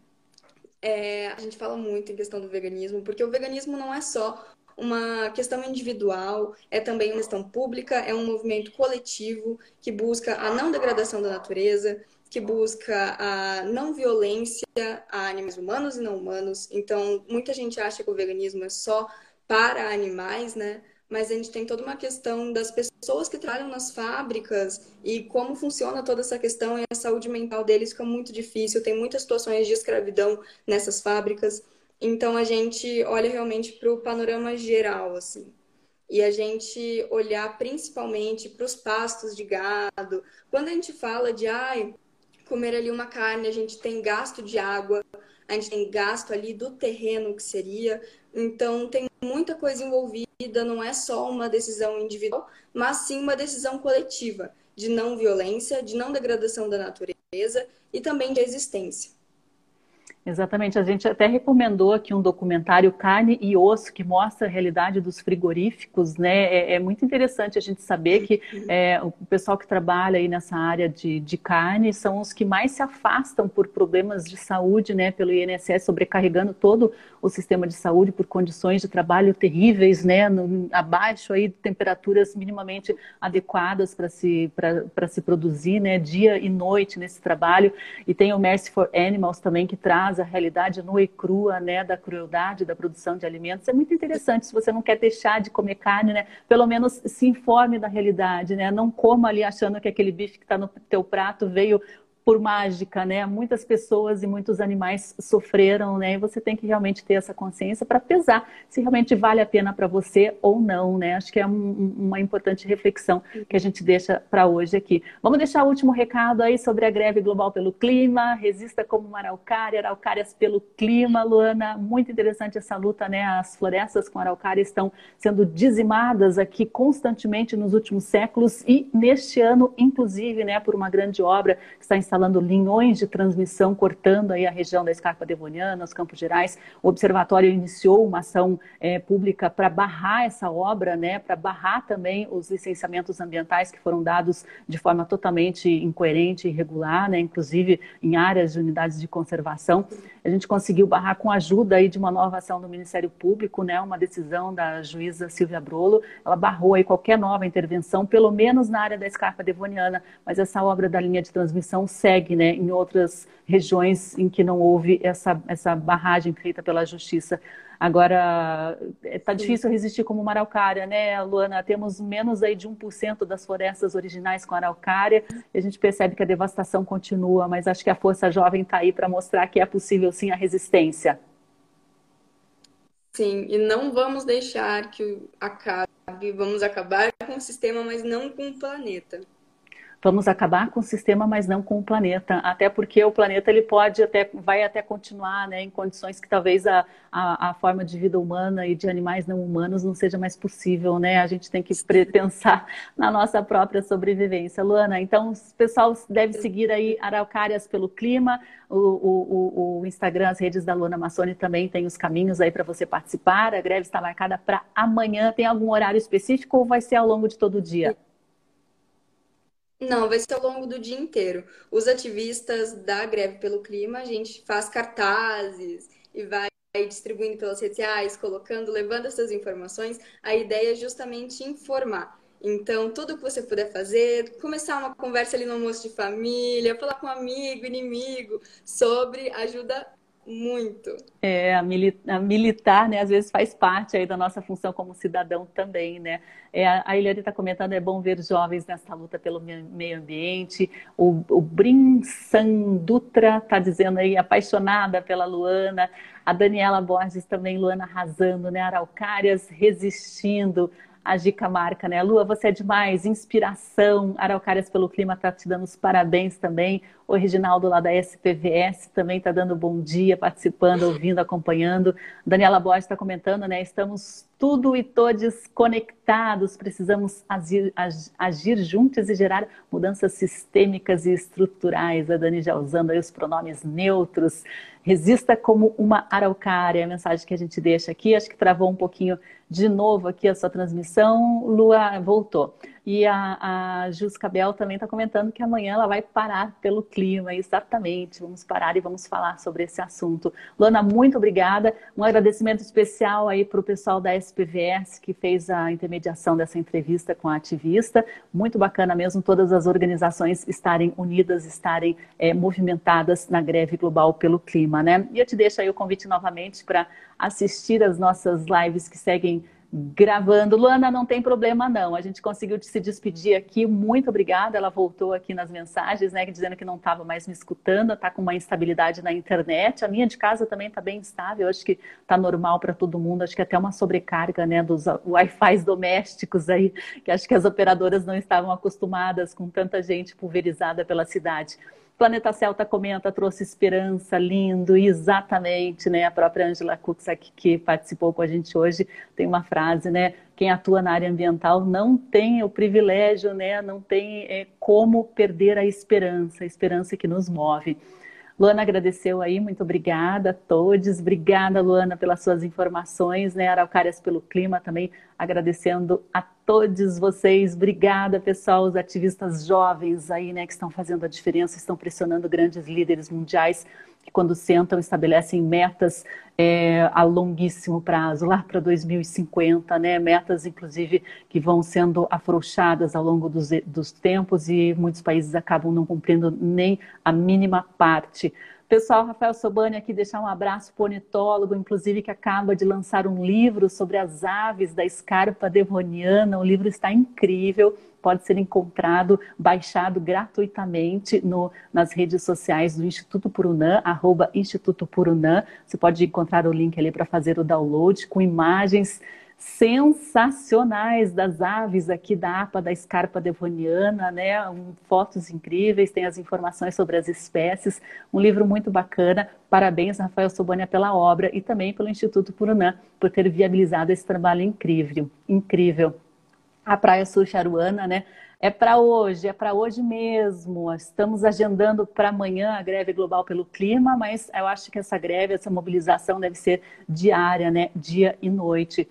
É, a gente fala muito em questão do veganismo, porque o veganismo não é só uma questão individual, é também uma questão pública, é um movimento coletivo que busca a não degradação da natureza, que busca a não violência a animais humanos e não humanos. Então, muita gente acha que o veganismo é só para animais, né? Mas a gente tem toda uma questão das pessoas que trabalham nas fábricas e como funciona toda essa questão e a saúde mental deles fica muito difícil. Tem muitas situações de escravidão nessas fábricas. Então a gente olha realmente para o panorama geral, assim. E a gente olhar principalmente para os pastos de gado. Quando a gente fala de ai, comer ali uma carne, a gente tem gasto de água, a gente tem gasto ali do terreno que seria. Então tem muita coisa envolvida, não é só uma decisão individual, mas sim uma decisão coletiva de não violência, de não degradação da natureza e também de existência. Exatamente, a gente até recomendou aqui um documentário Carne e Osso, que mostra a realidade dos frigoríficos, né? É, é muito interessante a gente saber que é, o pessoal que trabalha aí nessa área de, de carne são os que mais se afastam por problemas de saúde, né? Pelo INSS, sobrecarregando todo o sistema de saúde por condições de trabalho terríveis, né? No, abaixo aí de temperaturas minimamente adequadas para se, se produzir, né? Dia e noite nesse trabalho. E tem o Mercy for Animals também, que traz traz a realidade nua e crua, né, da crueldade da produção de alimentos. É muito interessante, se você não quer deixar de comer carne, né, pelo menos se informe da realidade, né, não coma ali achando que aquele bife que está no teu prato veio por mágica, né? Muitas pessoas e muitos animais sofreram, né? E você tem que realmente ter essa consciência para pesar se realmente vale a pena para você ou não, né? Acho que é um, uma importante reflexão que a gente deixa para hoje aqui. Vamos deixar o último recado aí sobre a greve global pelo clima, resista como uma araucária, araucárias pelo clima, Luana. Muito interessante essa luta, né? As florestas com araucária estão sendo dizimadas aqui constantemente nos últimos séculos e neste ano, inclusive, né, por uma grande obra que está instalada instalando linhões de transmissão, cortando aí a região da Escarpa Devoniana, os Campos Gerais. O Observatório iniciou uma ação é, pública para barrar essa obra, né, para barrar também os licenciamentos ambientais que foram dados de forma totalmente incoerente e irregular, né, inclusive em áreas de unidades de conservação. A gente conseguiu barrar com a ajuda aí de uma nova ação do Ministério Público, né, uma decisão da juíza Silvia Brolo. Ela barrou aí qualquer nova intervenção, pelo menos na área da Escarpa Devoniana, mas essa obra da linha de transmissão segue né, em outras regiões em que não houve essa, essa barragem feita pela justiça. Agora, está difícil resistir como uma araucária, né, Luana? Temos menos aí de 1% das florestas originais com araucária e a gente percebe que a devastação continua, mas acho que a força jovem está aí para mostrar que é possível sim a resistência. Sim, e não vamos deixar que acabe, vamos acabar com o sistema, mas não com o planeta vamos acabar com o sistema, mas não com o planeta, até porque o planeta ele pode até vai até continuar, né, em condições que talvez a, a, a, forma de vida humana e de animais não humanos não seja mais possível, né? A gente tem que pensar [laughs] na nossa própria sobrevivência, Luana. Então, o pessoal deve seguir aí Araucárias pelo Clima, o, o, o Instagram, as redes da Luana Massoni também tem os caminhos aí para você participar. A greve está marcada para amanhã. Tem algum horário específico ou vai ser ao longo de todo o dia? Não, vai ser ao longo do dia inteiro. Os ativistas da greve pelo clima, a gente faz cartazes e vai distribuindo pelas redes sociais, colocando, levando essas informações. A ideia é justamente informar. Então, tudo que você puder fazer, começar uma conversa ali no almoço de família, falar com um amigo, inimigo, sobre ajuda muito. É, a, mili a, militar, né, às vezes faz parte aí da nossa função como cidadão também, né? É, a Eliane está comentando, é bom ver jovens nessa luta pelo meio ambiente. O, o Brin Sandutra está dizendo aí, apaixonada pela Luana. A Daniela Borges também, Luana arrasando, né? Araucárias resistindo a Gica Marca, né? Lua, você é demais, inspiração. Araucárias pelo Clima está te dando os parabéns também. O Reginaldo lá da SPVS também está dando bom dia, participando, ouvindo, acompanhando. Daniela Borges está comentando, né? Estamos tudo e todos conectados, precisamos agir, agir, juntos e gerar mudanças sistêmicas e estruturais. A Dani já usando aí os pronomes neutros. Resista como uma araucária, a mensagem que a gente deixa aqui. Acho que travou um pouquinho de novo aqui a sua transmissão. Lua voltou. E a, a Jus também está comentando que amanhã ela vai parar pelo clima. Exatamente, vamos parar e vamos falar sobre esse assunto. Luana, muito obrigada. Um agradecimento especial aí para o pessoal da SPVS que fez a intermediação dessa entrevista com a ativista. Muito bacana mesmo todas as organizações estarem unidas, estarem é, movimentadas na greve global pelo clima, né? E eu te deixo aí o convite novamente para assistir as nossas lives que seguem gravando. Luana, não tem problema não. A gente conseguiu se despedir aqui. Muito obrigada. Ela voltou aqui nas mensagens, né, dizendo que não estava mais me escutando, está com uma instabilidade na internet. A minha de casa também está bem instável. Acho que está normal para todo mundo. Acho que até uma sobrecarga, né, dos Wi-Fi domésticos aí, que acho que as operadoras não estavam acostumadas com tanta gente pulverizada pela cidade. Planeta Celta comenta, trouxe esperança, lindo, exatamente, né? A própria Angela Kuczak, que participou com a gente hoje, tem uma frase, né? Quem atua na área ambiental não tem o privilégio, né? Não tem é, como perder a esperança, a esperança que nos move. Luana agradeceu aí, muito obrigada a todos. Obrigada, Luana, pelas suas informações, né? Araucárias pelo clima também, agradecendo a todos vocês. Obrigada, pessoal, os ativistas jovens aí, né, que estão fazendo a diferença, estão pressionando grandes líderes mundiais que quando sentam estabelecem metas é, a longuíssimo prazo, lá para 2050, né? Metas, inclusive, que vão sendo afrouxadas ao longo dos, dos tempos e muitos países acabam não cumprindo nem a mínima parte. Pessoal, Rafael Sobani aqui deixar um abraço para o ornitólogo, inclusive que acaba de lançar um livro sobre as aves da escarpa devoniana. O livro está incrível, pode ser encontrado, baixado gratuitamente no, nas redes sociais do Instituto Purunã, arroba Instituto Purunã. Você pode encontrar o link ali para fazer o download com imagens sensacionais das aves aqui da APA da escarpa devoniana, né? Um, fotos incríveis, tem as informações sobre as espécies, um livro muito bacana. Parabéns, Rafael Sobania, pela obra e também pelo Instituto Purunã por ter viabilizado esse trabalho incrível, incrível. A Praia Sul Charuana, né? É para hoje, é para hoje mesmo. Estamos agendando para amanhã a greve global pelo clima, mas eu acho que essa greve, essa mobilização deve ser diária, né? Dia e noite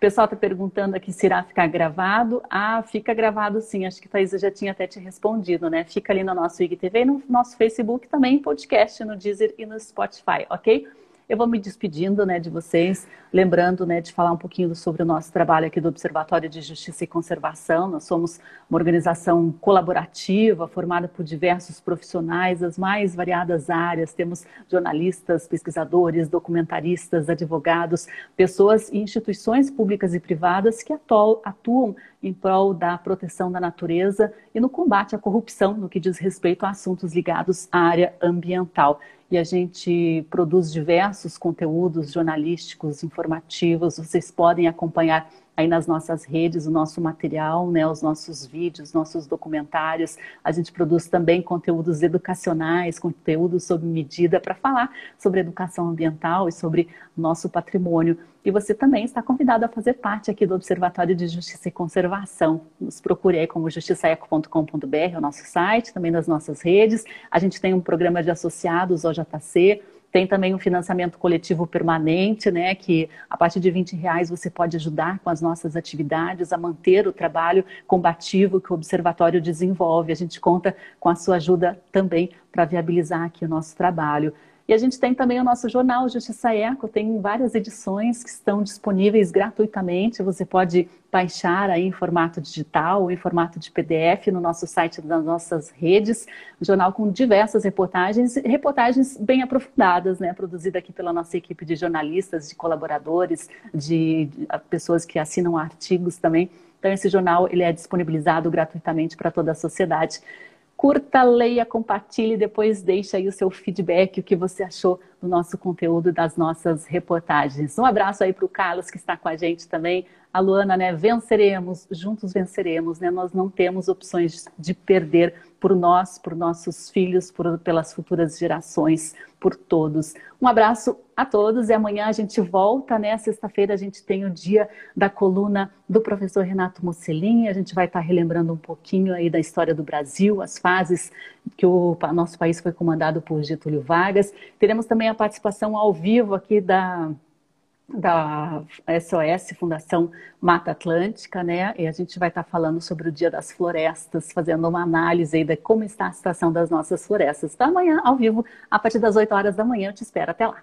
pessoal está perguntando aqui se irá ficar gravado. Ah, fica gravado sim. Acho que a Thaisa já tinha até te respondido, né? Fica ali no nosso IGTV e no nosso Facebook também, podcast no Deezer e no Spotify, ok? Eu vou me despedindo né, de vocês, lembrando né, de falar um pouquinho sobre o nosso trabalho aqui do Observatório de Justiça e Conservação. Nós somos uma organização colaborativa, formada por diversos profissionais das mais variadas áreas. Temos jornalistas, pesquisadores, documentaristas, advogados, pessoas e instituições públicas e privadas que atuam em prol da proteção da natureza e no combate à corrupção no que diz respeito a assuntos ligados à área ambiental e a gente produz diversos conteúdos jornalísticos, informativos. Vocês podem acompanhar aí nas nossas redes o nosso material, né, os nossos vídeos, nossos documentários. A gente produz também conteúdos educacionais, conteúdos sob medida para falar sobre educação ambiental e sobre nosso patrimônio. E você também está convidado a fazer parte aqui do Observatório de Justiça e Conservação. Nos procure aí como justiçaeco.com.br, o nosso site, também nas nossas redes. A gente tem um programa de associados, OJC, tem também um financiamento coletivo permanente, né? Que a partir de 20 reais você pode ajudar com as nossas atividades a manter o trabalho combativo que o Observatório desenvolve. A gente conta com a sua ajuda também para viabilizar aqui o nosso trabalho. E a gente tem também o nosso jornal Justiça Eco, tem várias edições que estão disponíveis gratuitamente. Você pode baixar aí em formato digital ou em formato de PDF no nosso site das nossas redes. Um jornal com diversas reportagens, reportagens bem aprofundadas, né? Produzida aqui pela nossa equipe de jornalistas, de colaboradores, de, pessoas que assinam artigos também. Então, esse jornal ele é disponibilizado gratuitamente para toda a sociedade curta, leia, compartilhe, depois deixe aí o seu feedback, o que você achou do nosso conteúdo, das nossas reportagens. Um abraço aí para o Carlos, que está com a gente também. A Luana, né? Venceremos, juntos venceremos, né? Nós não temos opções de perder por nós, por nossos filhos, por, pelas futuras gerações, por todos. Um abraço a todos e amanhã a gente volta, né? Sexta-feira a gente tem o dia da coluna do professor Renato Mussolini. A gente vai estar relembrando um pouquinho aí da história do Brasil, as fases que o nosso país foi comandado por Getúlio Vargas. Teremos também a participação ao vivo aqui da da SOS, Fundação Mata Atlântica, né? E a gente vai estar falando sobre o Dia das Florestas, fazendo uma análise aí de como está a situação das nossas florestas. Então, amanhã, ao vivo, a partir das 8 horas da manhã, eu te espero. Até lá.